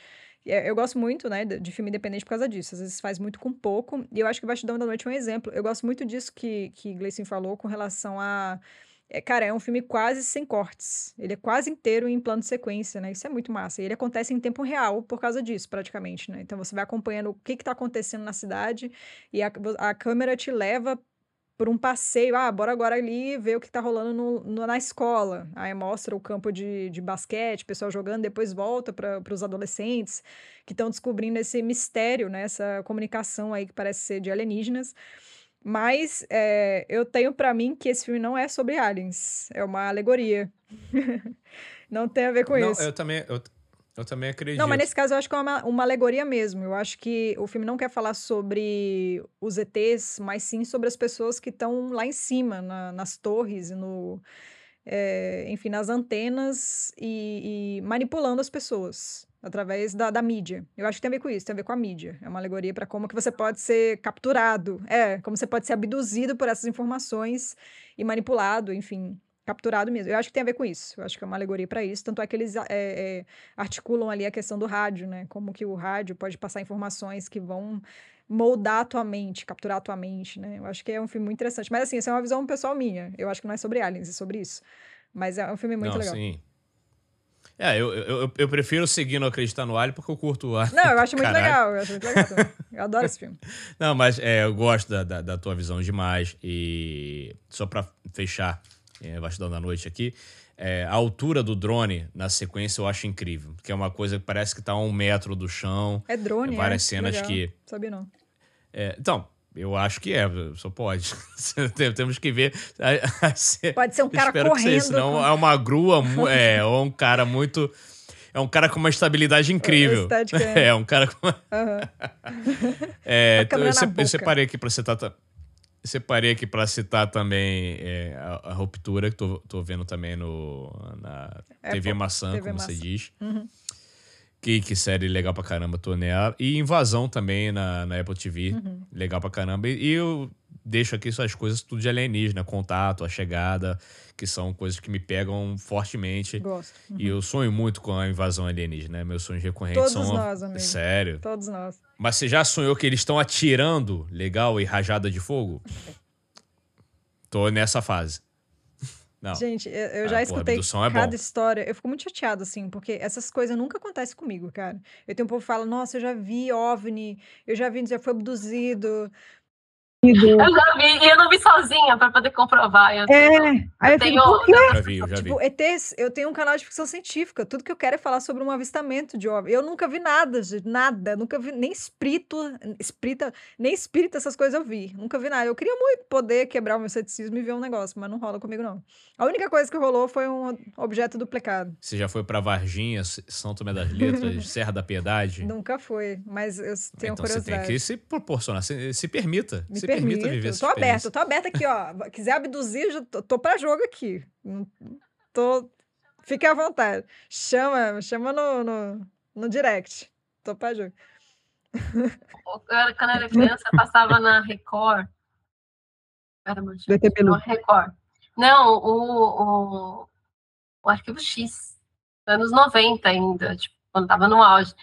E, é, Eu gosto muito, né, de filme independente por causa disso. Às vezes faz muito com pouco. E eu acho que Vastidão da Noite é um exemplo. Eu gosto muito disso que, que Gleison falou com relação a. É, cara, é um filme quase sem cortes. Ele é quase inteiro em plano de sequência, né? Isso é muito massa. E ele acontece em tempo real por causa disso, praticamente, né? Então você vai acompanhando o que que tá acontecendo na cidade e a, a câmera te leva por um passeio. Ah, bora agora ali ver o que tá rolando no, no- na escola. Aí mostra o campo de, de basquete, pessoal jogando, depois volta para os adolescentes que estão descobrindo esse mistério, né? Essa comunicação aí que parece ser de alienígenas. Mas é, eu tenho pra mim que esse filme não é sobre aliens, é uma alegoria. não tem a ver com Não, isso. eu também, eu, eu também acredito. Não, mas nesse caso eu acho que é uma, uma alegoria mesmo. Eu acho que o filme não quer falar sobre os ETs, mas sim sobre as pessoas que estão lá em cima, na- nas torres e no. é, enfim, nas antenas e, e manipulando as pessoas através da, da mídia. Eu acho que tem a ver com isso, tem a ver com a mídia. É uma alegoria para como que você pode ser capturado, é, como você pode ser abduzido por essas informações e manipulado, enfim, capturado mesmo. Eu acho que tem a ver com isso. Eu acho que é uma alegoria para isso. Tanto é que eles é, é, articulam ali a questão do rádio, né? Como que o rádio pode passar informações que vão moldar a tua mente, capturar a tua mente, né? Eu acho que é um filme muito interessante. Mas assim, essa é uma visão pessoal minha. Eu acho que não é sobre aliens, é sobre isso. Mas é um filme muito Não, legal. sim. É, eu, eu, eu- prefiro seguir no Acreditar no Alien porque eu curto o Alien. Não, eu acho muito Caralho. legal. Eu acho muito legal também. Eu adoro esse filme. Não, mas é, eu gosto da, da, da tua visão demais. E só pra fechar é, Vastidão da Noite aqui, é, a altura do drone na sequência eu acho incrível. Que é uma coisa que parece que tá a um metro do chão. É drone, várias é? cenas Legal. que. Sabia não. é, então, eu acho que é, só pode. Tem- Temos que ver. Pode ser um cara Espero que seja, correndo senão com- é uma grua, é, ou um cara muito. É um cara com uma estabilidade incrível. estética, é. É, um cara com. Aham. É, A câmera eu, eu separei aqui pra citar. ta- Separei aqui pra citar também é, a, a ruptura, que tô, tô vendo também no, na É, TV Maçã, TV como você Maçã. diz. Uhum. Que, que série legal pra caramba, tô nela. E Invasão também na, na Apple TV. Uhum. Legal pra caramba. E eu deixo aqui suas coisas tudo de alienígena, contato, a chegada, que são coisas que me pegam fortemente. Gosto. E eu sonho muito com a invasão alienígena, né? Meus sonhos recorrentes Todos são. nós, amigo. Sério. Todos nós. Mas você já sonhou que eles estão atirando legal e rajada de fogo? Tô nessa fase. Não. Gente, eu, Ah, já porra, escutei abdução é cada bom. história. Eu fico muito chateada, assim, porque essas coisas nunca acontecem comigo, cara. Eu tenho um povo que fala, nossa, eu já vi OVNI, eu já vi, já foi abduzido. Eu já vi, e eu não vi sozinha pra poder comprovar. Eu É, tenho, aí eu tenho, fico, quê? Já vi, eu já vi. Tipo, ETs, eu tenho um canal de ficção científica. Tudo que eu quero é falar sobre um avistamento de OVNI. Eu nunca vi nada, gente, nada. Nunca vi nem espírito, espírita, nem espírito, essas coisas eu vi. Nunca vi nada. Eu queria muito poder quebrar o meu ceticismo e ver um negócio, mas não rola comigo, não. A única coisa que rolou foi um objeto duplicado. Você já foi pra Varginha, São Tomé das Letras, Serra da Piedade? Nunca foi, mas eu tenho então você curiosidade. tem que se proporcionar, se, se permita. Me se permito, permita viver eu essa tô aberta, tô aberta aqui, ó. Quiser abduzir, eu já tô, tô pra jogo aqui. Tô... Fique à vontade. Chama, chama no, no, no direct. Tô pra jogo. Quando eu era criança, eu passava na Record. Era uma DT Bilu. Não, Record. Não, o, o, o Arquivo X. Anos 90 ainda, tipo, quando tava no auge.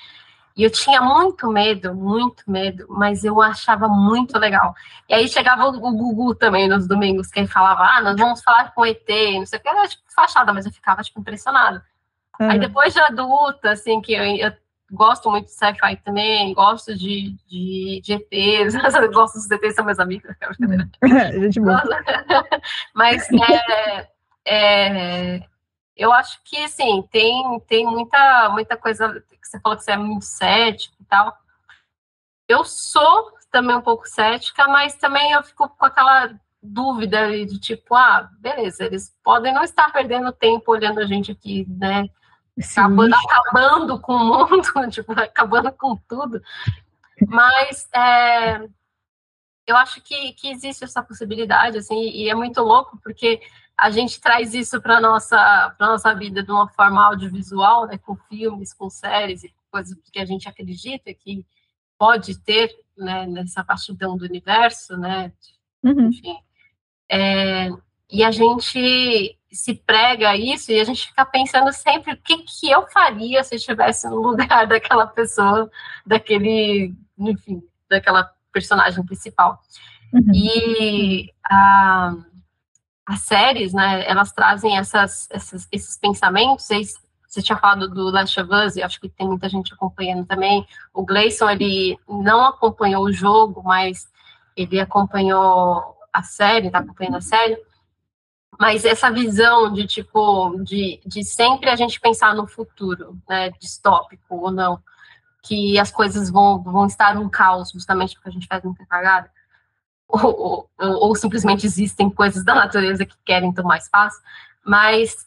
E eu tinha muito medo, muito medo, mas eu achava muito legal. E aí chegava o, Gugu também nos domingos, que ele falava, ah, nós vamos falar com ET, não sei o que, era tipo fachada, mas eu ficava, tipo, impressionada. Aí Aham. depois de adulta, assim, que eu, eu gosto muito de sci-fi também, gosto de, de, de ETs, gosto dos ETs, são meus amigos. Gente boa. Mas é, é, eu acho que, assim, tem, tem muita, muita coisa que você falou que você é muito cético e tal. Eu sou também um pouco cética, mas também eu fico com aquela dúvida de tipo, ah, beleza, eles podem não estar perdendo tempo olhando a gente aqui, né? Acabando, acabando com o mundo, tipo, acabando com tudo. Mas é, eu acho que, que existe essa possibilidade, assim, e é muito louco, porque a gente traz isso para nossa para nossa vida de uma forma audiovisual, né, com filmes, com séries e coisas que a gente acredita que pode ter, né, nessa vastidão do universo, né, Uhum. enfim. É, e a gente se prega isso e a gente fica pensando sempre o que, que eu faria se eu estivesse no lugar daquela pessoa, daquele, enfim, daquela personagem principal. E a, as séries, né, elas trazem essas, essas, esses pensamentos. Vocês- Você tinha falado do Last of Us, e acho que tem muita gente acompanhando também. O Gleison, ele não acompanhou o jogo, mas ele acompanhou a série, tá acompanhando a série. Mas essa visão de, tipo, de, de sempre a gente pensar no futuro, né, distópico ou não, que as coisas vão, vão estar um caos, justamente porque a gente faz muita cagada, ou, ou, ou- simplesmente existem coisas da natureza que querem tomar espaço, mas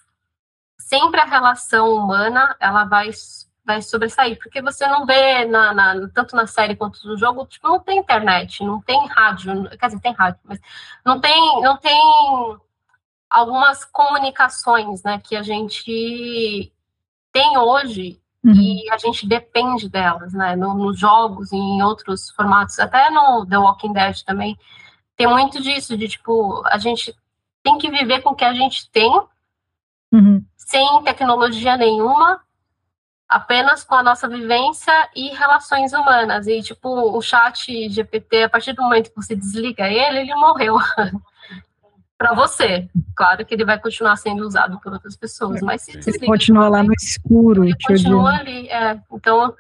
sempre a relação humana, ela vai, vai sobressair, porque você não vê, na, na- tanto na série quanto no jogo, tipo, não tem internet, não tem rádio, quer dizer, tem rádio, mas não tem, não tem algumas comunicações, né, que a gente tem hoje e a gente depende delas, né, no- nos jogos e em outros formatos, até no The Walking Dead também, tem muito disso, de, tipo, a gente tem que viver com o que a gente tem, sem tecnologia nenhuma, apenas com a nossa vivência e relações humanas. E, tipo, o chat GPT, a partir do momento que você desliga ele, ele morreu. para você. Claro que ele vai continuar sendo usado por outras pessoas, mas se Ele desliga, continua lá no escuro, te continua ali. É. Então,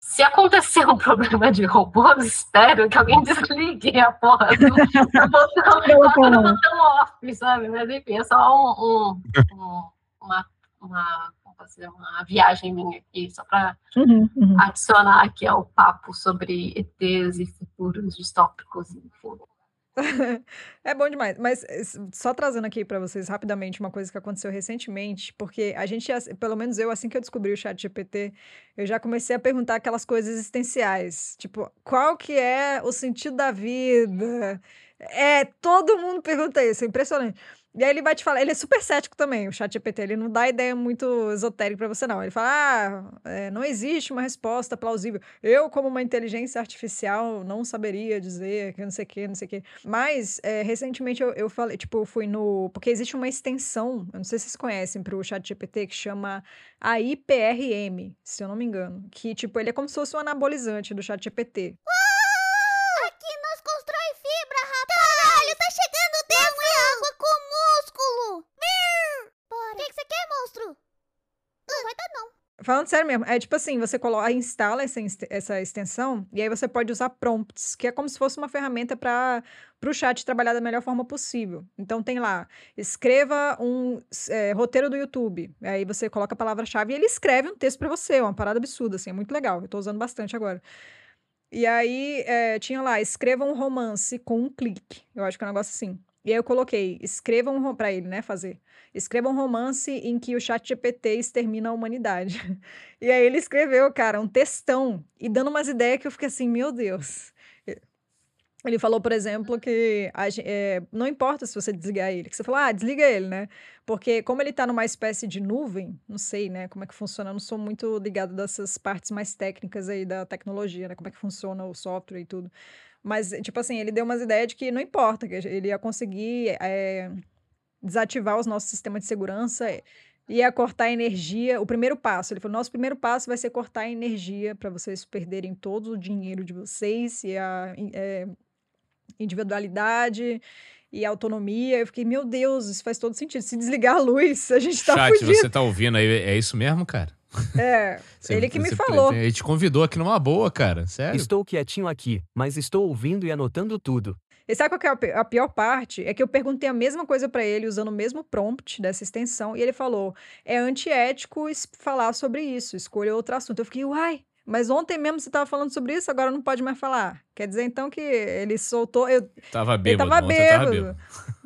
se acontecer um problema de robôs, espero que alguém desligue a porra do, do botão, do botão off, sabe? Mas enfim, é só um, um- um- uma, uma, uma viagem minha aqui, só para Uhum, uhum. adicionar aqui ao papo sobre ETs e futuros distópicos, enfim. É bom demais, mas eh, só trazendo aqui para vocês rapidamente uma coisa que aconteceu recentemente, porque a gente, pelo menos eu, assim que eu descobri o chat GPT, eu já comecei a perguntar aquelas coisas existenciais, tipo, qual que é o sentido da vida? É, todo mundo pergunta isso, é impressionante. E aí ele vai te falar, ele é super cético também, o chat GPT, ele não dá ideia muito esotérica pra você não. Ele fala, ah, é, não existe uma resposta plausível. Eu, como uma inteligência artificial, não saberia dizer que não sei o que, não sei o que. Mas, é, recentemente eu, eu falei, tipo, fui no... Porque existe uma extensão, eu não sei se vocês conhecem, pro chat GPT, que chama AIPRM, se eu não me engano. Que, tipo, ele é como se fosse um anabolizante do chat GPT. Aqui nós constrói fibra, rapaz! Caralho, tá chegando dentro é água com músculo! Bora! O que, que você quer, monstro? Não vai dar, não. Falando sério mesmo, é tipo assim, você coloca, instala essa, essa extensão e aí você pode usar prompts, que é como se fosse uma ferramenta para o chat trabalhar da melhor forma possível. Então tem lá, escreva um é, roteiro do YouTube. Aí você coloca a palavra-chave e ele escreve um texto para você, uma parada absurda, assim, é muito legal. Eu tô usando bastante agora. E aí é, tinha lá, escreva um romance com um clique. Eu acho que é um negócio assim. E aí eu coloquei, escreva um pra ele, né, fazer. Escreva um romance em que o chat GPT extermina a humanidade. E aí ele escreveu, cara, um textão e dando umas ideias que eu fiquei assim, meu Deus. Ele falou, por exemplo, que a é, não importa se você desligar ele, que você falou, ah, desliga ele, né? Porque como ele tá numa espécie de nuvem, não sei, né, como é que funciona, eu não sou muito ligado dessas partes mais técnicas aí da tecnologia, né, como é que funciona o software e tudo. Mas, tipo assim, ele deu umas ideias de que não importa, que ele ia conseguir é, desativar os nossos sistemas de segurança, ia cortar a energia. O primeiro passo, ele falou: nosso primeiro passo vai ser cortar a energia para vocês perderem todo o dinheiro de vocês e a é, individualidade e autonomia. Eu fiquei, meu Deus, isso faz todo sentido. Se desligar a luz, a gente tá Chat, fudido. você tá ouvindo aí? É isso mesmo, cara? É, Você- ele que me falou. pretende- Ele te convidou aqui numa boa, cara. Sério? Estou quietinho aqui, mas estou ouvindo e anotando tudo. E sabe qual que é a pi- a pior parte? É que eu perguntei a mesma coisa pra ele, usando o mesmo prompt dessa extensão, e ele falou: é antiético falar sobre isso, escolha outro assunto. Eu fiquei, uai, mas ontem mesmo você tava falando sobre isso, agora não pode mais falar. Quer dizer, então, que ele soltou. Eu, Tava ele bêbado. tava ontem eu tava bêbado.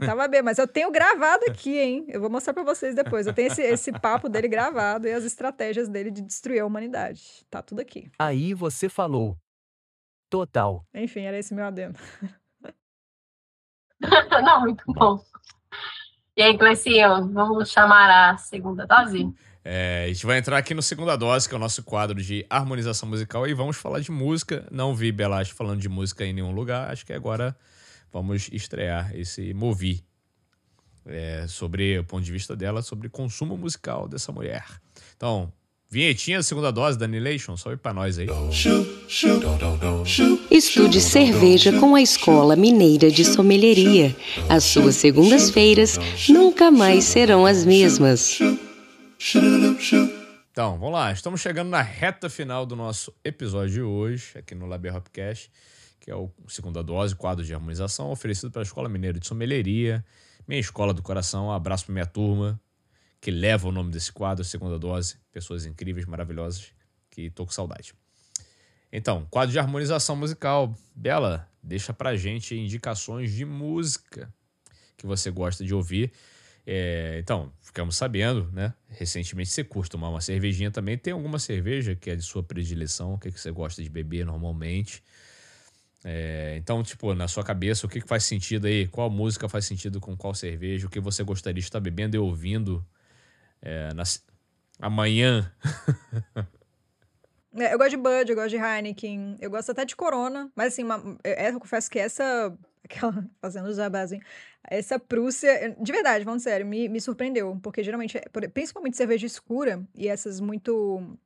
Tava bêbado, mas eu tenho gravado aqui, hein? Eu vou mostrar pra vocês depois. Eu tenho esse, esse papo dele gravado e as estratégias dele de destruir a humanidade. Tá tudo aqui. Aí você falou. Total. Enfim, era esse meu adendo. Não, muito bom. E aí, Clecinho, vamos chamar a segunda dose? É, a gente vai entrar aqui no Segunda Dose, que é o nosso quadro de harmonização musical, e vamos falar de música. Não vi Belash falando de música em nenhum lugar, acho que agora vamos estrear esse Movi. É, sobre o ponto de vista dela, sobre consumo musical dessa mulher. Então, vinhetinha da Segunda Dose, Danilation, sobe pra nós aí. Estude cerveja com a Escola Mineira de Sommelieria. As suas segundas-feiras nunca mais serão as mesmas. Então, vamos lá. Estamos chegando na reta final do nosso episódio de hoje, aqui no Laber Hopcast, que é o Segunda Dose, quadro de harmonização, oferecido pela Escola Mineira de Sommelieria, minha escola do coração. Um abraço para minha turma, que leva o nome desse quadro, Segunda Dose. Pessoas incríveis, maravilhosas, que tô com saudade. Então, quadro de harmonização musical. Bela, deixa pra gente indicações de música que você gosta de ouvir. É, então, ficamos sabendo, né? Recentemente você curte tomar uma cervejinha também. Tem alguma cerveja que é de sua predileção? O que, que você gosta de beber normalmente? É, então, tipo, na sua cabeça, o que, que faz sentido aí? Qual música faz sentido com qual cerveja? O que você gostaria de estar bebendo e ouvindo é, na, amanhã? É, Eu gosto de Bud, eu gosto de Heineken, eu gosto até de Corona, mas assim, uma- é, eu confesso que essa, aquela, fazendo jabazinho, essa Prússia, de verdade, falando sério, me, me surpreendeu, porque geralmente, principalmente cerveja escura e essas muito,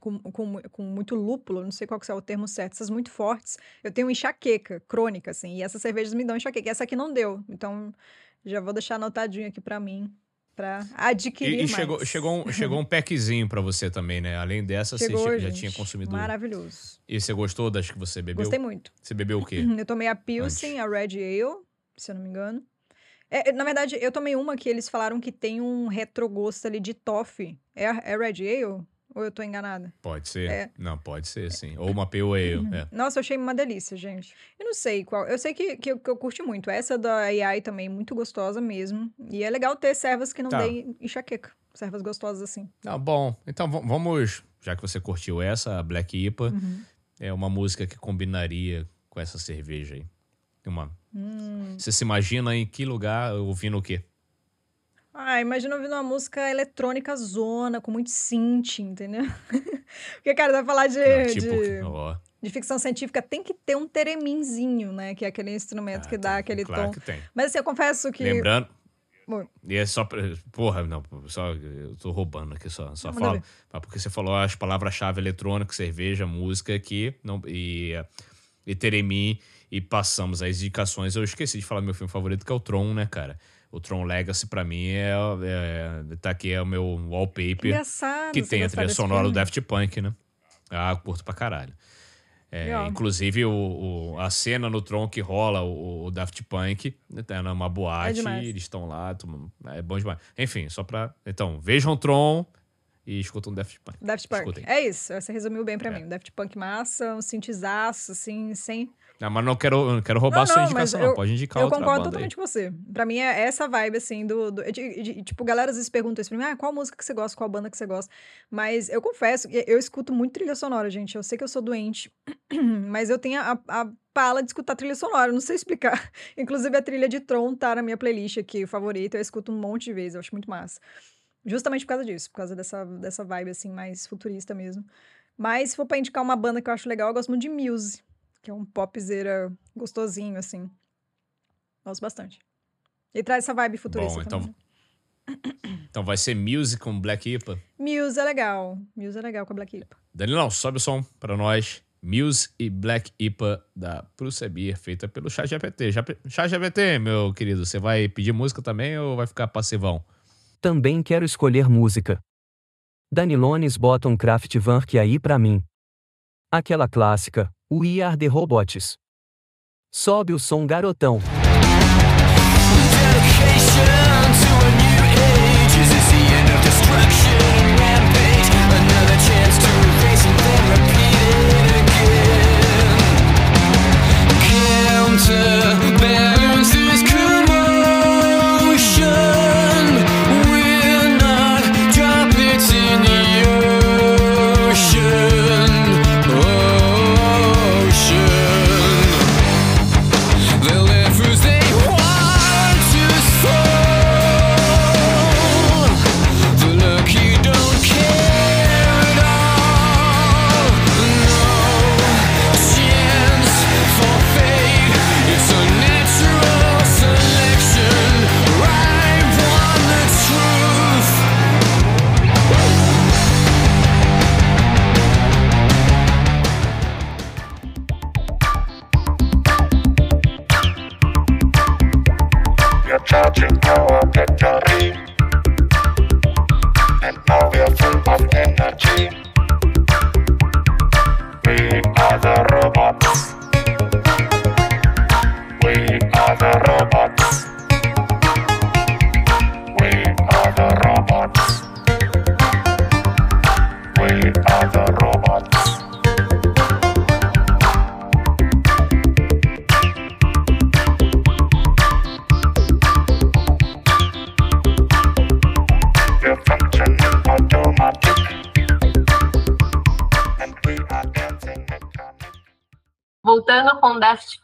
com, com, com muito lúpulo, não sei qual que é o termo certo, essas muito fortes, eu tenho enxaqueca crônica, assim, e essas cervejas me dão enxaqueca, e essa aqui não deu, então já vou deixar anotadinho aqui pra mim, pra adquirir E, e mais. chegou, chegou, um, chegou um packzinho pra você também, né? Além dessa, Chegou, você já gente. tinha consumido. Maravilhoso. E você gostou das que você bebeu? Gostei muito. Você bebeu o quê? Eu tomei a Pilsen, a Red Ale, se eu não me engano. É, na verdade, eu tomei uma que eles falaram que tem um retrogosto ali de toffee. É, é Red Ale? Ou eu tô enganada? Pode ser. É. Não, pode ser, sim. Ou uma Pale Ale. É. Nossa, eu achei uma delícia, gente. Eu não sei qual. Eu sei que, que, eu, que eu curti muito. Essa da AI também, muito gostosa mesmo. E é legal ter servas que não Tá. deem enxaqueca. Servas gostosas assim. Tá bom. Então vamos, já que você curtiu essa, a Black IPA, Uhum. é uma música que combinaria com essa cerveja aí. Uma. Hum. Você se imagina em que lugar ouvindo o quê? Ah, imagina ouvindo uma música eletrônica zona, com muito synth, entendeu? Porque, cara, vai falar de, tipo, de, de ficção científica, tem que ter um tereminzinho, né? Que é aquele instrumento que dá aquele claro tom. que tem. Mas assim, eu confesso que. Lembrando. E é só pra. Porra, não, só. Eu tô roubando aqui só. Só Manda falo. ver. Mas porque você falou as palavras-chave eletrônica, cerveja, música aqui. Não, e, e Teremi. E passamos as indicações. Eu esqueci de falar meu filme favorito, que é o Tron, né, cara? O Tron Legacy, pra mim, é, é- Tá aqui, é o meu wallpaper. Engraçado Que tem a trilha sonora do. Daft Punk, né? Ah, curto pra caralho. É, inclusive, o, o- a cena no Tron que rola o, o Daft Punk, né, tá numa boate, demais. eles estão lá, é bom demais. Enfim, só pra. Então, vejam Tron e escutam Daft Punk. Daft Punk. Escutem. É isso, você resumiu bem pra mim. Daft Punk massa, um synthzaço, assim, sem. Não, mas não quero, quero roubar Não, sua não, indicação, não. eu- Pode indicar Eu outra concordo banda totalmente com você. Pra mim é essa vibe, assim, do. do- de- de- tipo, galera às vezes pergunta isso pra mim, ah, qual música que você gosta, qual banda que você gosta. Mas eu confesso eu escuto muito trilha sonora, gente. Eu sei que eu sou doente, mas eu tenho a, a pala de escutar trilha sonora, eu não sei explicar. Inclusive, a trilha de Tron tá na minha playlist aqui, favorita. Eu escuto um monte de vezes, eu acho muito massa. Justamente por causa disso, por causa dessa, dessa vibe, assim, mais futurista mesmo. Mas se for pra indicar uma banda que eu acho legal, eu gosto muito de Muse, que é um popzera gostosinho, assim. Gosto bastante. E traz essa vibe futurista Bom, então. também. Então vai ser Music com Black IPA. Muse é legal. Muse é legal com a Black Ipa. Danilão, sobe o som pra nós. Muse e Black IPA da Beer, feita pelo ChatGPT. Já- ChatGPT, meu querido, você vai pedir música também ou vai ficar passivão? Também quero escolher música. Danilones bota um Kraftwerk aí pra mim. Aquela clássica, We Are The Robots. Sobe o som garotão. Counterbalance charging our battery. And now we're full of energy.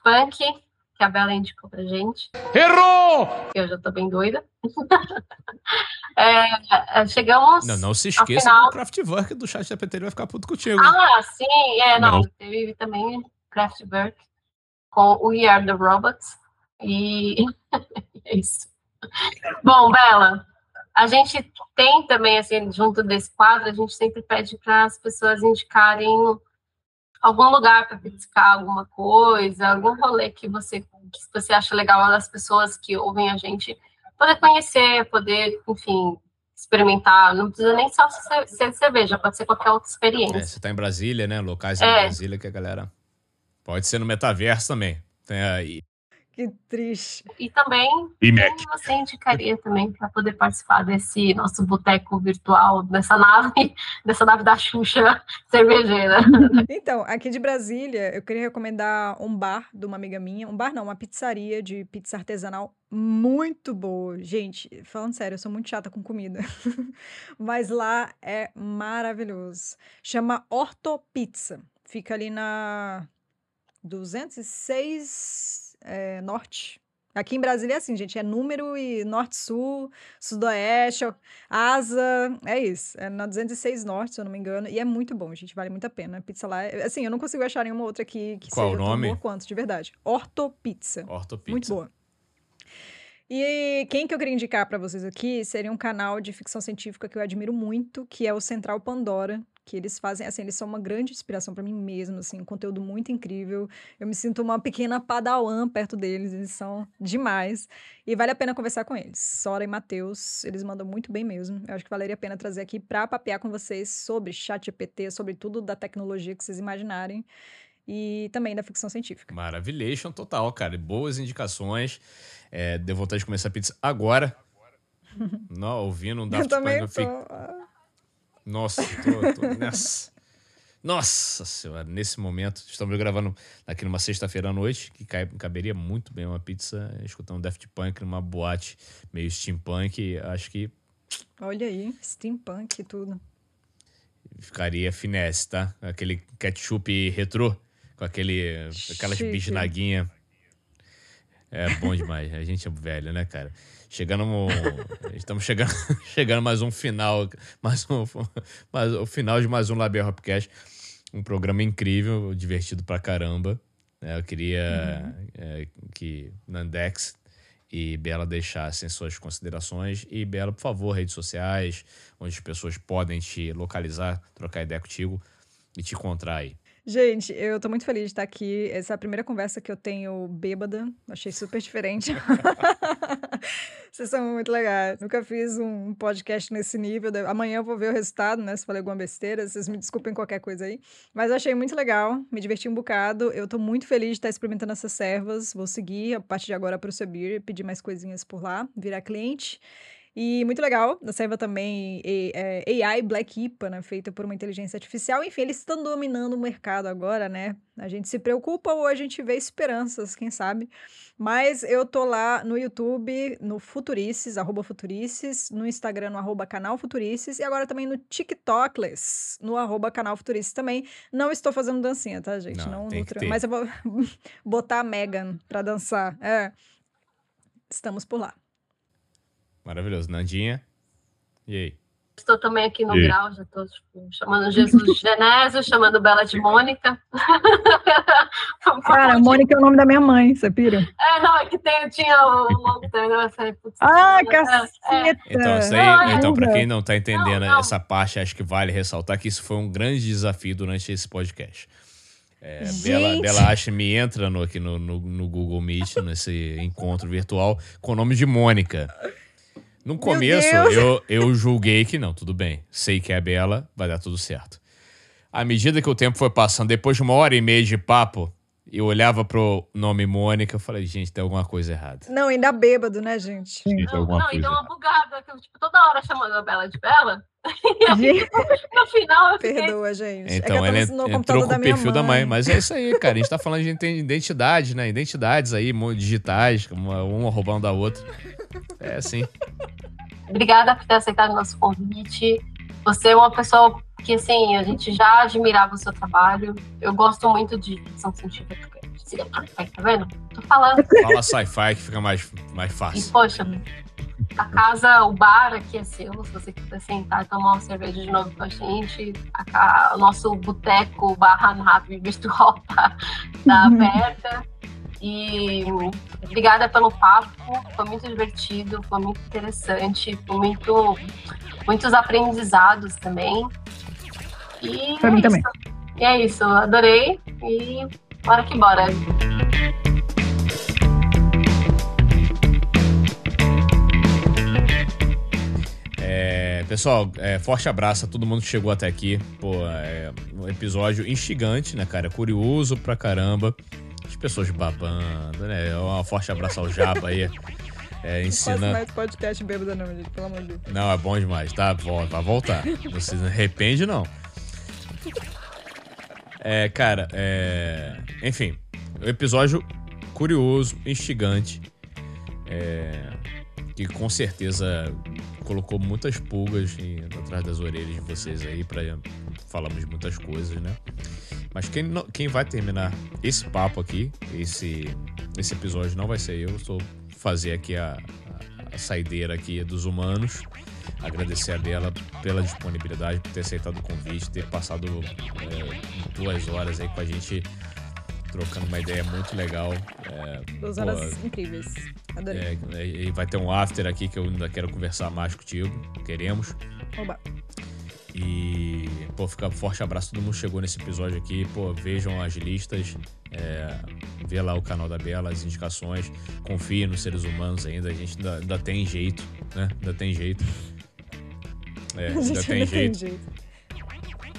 Punk, que a Bela indicou pra gente. Errou! Eu já tô bem doida. É, é, chegamos. Não, não se esqueça do Kraftwerk do ChatGPT, ele vai ficar puto contigo. Ah, sim, é, não. Não. Teve também Kraftwerk com We Are the Robots. E é isso. Bom, Bela, a gente tem também, assim, junto desse quadro, a gente sempre pede para as pessoas indicarem algum lugar para petiscar alguma coisa, algum rolê que você, que você acha legal das pessoas que ouvem a gente poder conhecer, poder, enfim, experimentar. Não precisa nem só ser, cerveja, pode ser qualquer outra experiência. É, você tá em Brasília, né? Locais em É. Brasília que a galera. Pode ser no metaverso também. Tem aí. Que triste. E também E quem você indicaria também para poder participar desse nosso boteco virtual, dessa nave, dessa nave da Xuxa cervejeira. Então, aqui de Brasília, eu queria recomendar um bar de uma amiga minha. Um bar não, uma pizzaria de pizza artesanal muito boa. Gente, falando sério, eu sou muito chata com comida. Mas lá é maravilhoso. Chama Ortopizza. Fica ali na 206 é, Norte. Aqui em Brasília é assim, gente, é número e norte-sul, sudoeste, asa, é isso. É na 206 norte, se eu não me engano, e é muito bom, gente, vale muito a pena. A pizza lá, é- assim, eu não consigo achar nenhuma outra aqui que Qual seja o tão nome? boa quanto, de verdade. Ortopizza. Ortopizza. Muito boa. E quem que eu queria indicar pra vocês aqui seria um canal de ficção científica que eu admiro muito, que é o Central Pandora, que eles fazem, assim, eles são uma grande inspiração pra mim mesmo, assim, um conteúdo muito incrível. Eu me sinto uma pequena padawan perto deles, eles são demais. E vale a pena conversar com eles. Sora e Matheus, eles mandam muito bem mesmo. Eu acho que valeria a pena trazer aqui pra papear com vocês sobre chat GPT, sobre tudo da tecnologia que vocês imaginarem. E também da ficção científica. Maravilhation total, cara. Boas indicações. É, deu vontade de começar a pizza agora. Não, ouvindo um Eu Daft Punk. Eu tô. fiquei, Nossa, tô, tô nessa. Nossa senhora, nesse momento, estamos gravando aqui numa sexta-feira à noite, que caberia muito bem uma pizza escutando Daft Punk numa boate meio steampunk. Acho que Olha aí, steampunk e tudo. ficaria finesse, tá? Aquele ketchup retrô, com aquele, aquelas bisnaguinhas. É bom demais. A gente é velho, né, cara? Chegando. no- Estamos chegando, chegando mais um final. Mais um, mais, o final de mais um Labia Hopcast. Um programa incrível, divertido pra caramba. né? Eu queria é, que Nandex e Bela deixassem suas considerações. E Bela, por favor, redes sociais, onde as pessoas podem te localizar, trocar ideia contigo e te encontrar aí. Gente, eu tô muito feliz de estar aqui. Essa é a primeira conversa que eu tenho bêbada. Achei super diferente. Vocês são muito legais. Nunca fiz um podcast nesse nível. Amanhã eu vou ver o resultado, né? Se falei alguma besteira, vocês me desculpem qualquer coisa aí. Mas eu achei muito legal, me diverti um bocado. Eu tô muito feliz de estar experimentando essas servas. Vou seguir a partir de agora pro Subir, pedir mais coisinhas por lá, virar cliente. E muito legal, da serva também é, AI Black IPA, né, feita por uma inteligência artificial. Enfim, eles estão dominando o mercado agora, né? A gente se preocupa ou a gente vê esperanças, quem sabe? Mas eu tô lá no YouTube, no Futurices, arroba Futurices, no Instagram, no arroba canal Futurices, e agora também no TikTokless, no arroba canal Futurices também. Não estou fazendo dancinha, tá, gente? Não, Não, tra- mas eu vou botar a Megan pra dançar. É. Estamos por lá. Maravilhoso. Nandinha. E aí? Estou também aqui no E? grau, já estou tipo, chamando Jesus de Genésio, chamando Bela de Mônica. Cara, Mônica é o nome da minha mãe, você pira? É, não, é que tem, tinha o putz, Ah, é, caceta! Então, isso Não, aí, não, então, pra não. quem não tá entendendo essa parte, acho que vale ressaltar que isso foi um grande desafio durante esse podcast. É, Bela! Bela Acha me entra no, aqui no, no, no Google Meet, nesse encontro virtual, com o nome de Mônica. No começo, eu, eu julguei que não, tudo bem. Sei que é a Bela, vai dar tudo certo. À medida que o tempo foi passando, depois de uma hora e meia de papo, eu olhava pro nome Mônica, eu falei, gente, tem alguma coisa errada. Não, ainda bêbado, né, gente? Tem alguma Não, e deu uma bugada, que eu, tipo, toda hora chamando a Bela de Bela. E aí, no final, eu fiquei... Perdoa, gente. é que Então, eu ela entrou com da o perfil mãe. da mãe. Mas é isso aí, cara. A gente tá falando de ident- identidade, né? Identidades aí, digitais, uma, uma roubando da outra. É assim. Obrigada por ter aceitado o nosso convite. Você é uma pessoa que, assim, a gente já admirava o seu trabalho. Eu gosto muito de ficção científica. Tá vendo? Tô falando. Fala sci-fi que fica mais, mais E, fácil. poxa, a casa, o bar aqui é seu. Se você quiser sentar e tomar uma cerveja de novo com a gente, a ca- o nosso boteco barra nave virtual tá, tá aberta. E obrigada pelo papo, foi muito divertido, foi muito interessante, foi muito, muitos aprendizados também. E Pra é mim isso. também. E é isso, adorei e bora que bora. É, pessoal, é, forte abraço a todo mundo que chegou até aqui. Pô, é um episódio instigante, né, cara? Curioso pra caramba. As pessoas babando, né? Um forte abraço ao Jaba aí. É, Não faço ensina. mais podcast bêbada, não, gente, pelo amor de Deus. Não, é bom demais, tá? Vai voltar. Não se arrepende, não. É, cara, é... Enfim, episódio curioso, instigante. é, Que com certeza colocou muitas pulgas atrás das orelhas de vocês aí pra falarmos de muitas coisas, né? Mas quem, não- quem vai terminar esse papo aqui, esse, esse episódio, não vai ser eu. Estou fazer aqui a, a saideira aqui dos humanos. Agradecer a Bela pela disponibilidade, por ter aceitado o convite, ter passado é, duas horas aí com a gente trocando uma ideia muito legal. É, Duas pô, horas incríveis. Adorei. é, e vai ter um after aqui que eu ainda quero conversar mais contigo. Queremos. Oba. E, pô, fica um forte abraço. Todo mundo chegou nesse episódio aqui. Pô, vejam as listas. É, vê lá o canal da Bela, as indicações. Confie nos seres humanos ainda. A gente ainda, ainda tem jeito, né? Ainda tem jeito. É, ainda tem ainda jeito.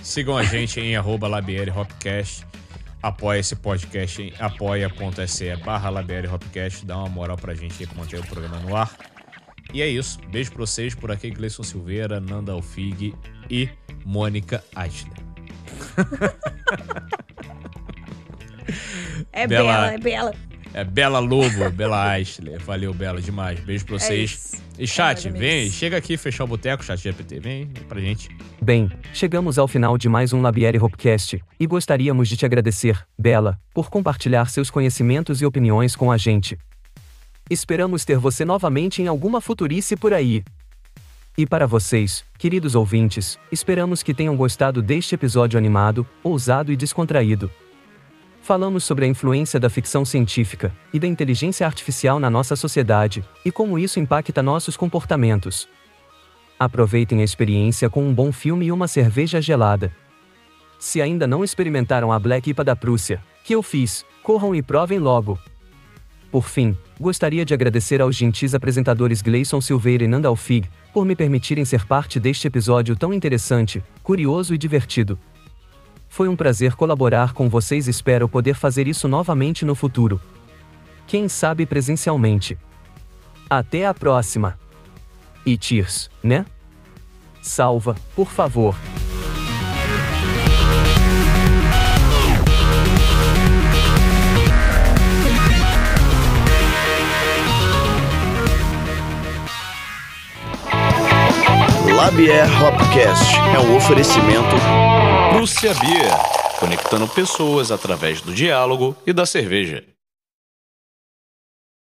Sigam a gente em arroba Hopcast. Apoia esse podcast em apoia.se barra Hopcast. Dá uma moral pra gente aí pra manter o programa no ar. E é isso. Beijo pra vocês. Por aqui, Gleison Silveira, Nanda Alfig e Mônica Eichler. É Bela- bela, é bela. É Bela Lobo, Bela Eichler. Valeu, Bela, demais. Beijo pra É vocês. isso. e chat, É, vem, chega aqui fechar o boteco, chat GPT. Vem, vem pra gente. Bem, chegamos ao final de mais um Labieri Hopcast, e gostaríamos de te agradecer, Bela, por compartilhar seus conhecimentos e opiniões com a gente. Esperamos ter você novamente em alguma futurice por aí. E para vocês, queridos ouvintes, esperamos que tenham gostado deste episódio animado, ousado e descontraído. Falamos sobre a influência da ficção científica e da inteligência artificial na nossa sociedade e como isso impacta nossos comportamentos. Aproveitem a experiência com um bom filme e uma cerveja gelada. Se ainda não experimentaram a Black IPA da Prússia, que eu fiz, corram e provem logo. Por fim, gostaria de agradecer aos gentis apresentadores Gleison Silveira e Nanda Alfig por me permitirem ser parte deste episódio tão interessante, curioso e divertido. Foi um prazer colaborar com vocês e espero poder fazer isso novamente no futuro. Quem sabe presencialmente. Até a próxima! E cheers, né? Salva, por favor. Labier Hopcast é um oferecimento Prússia Beer, conectando pessoas através do diálogo e da cerveja.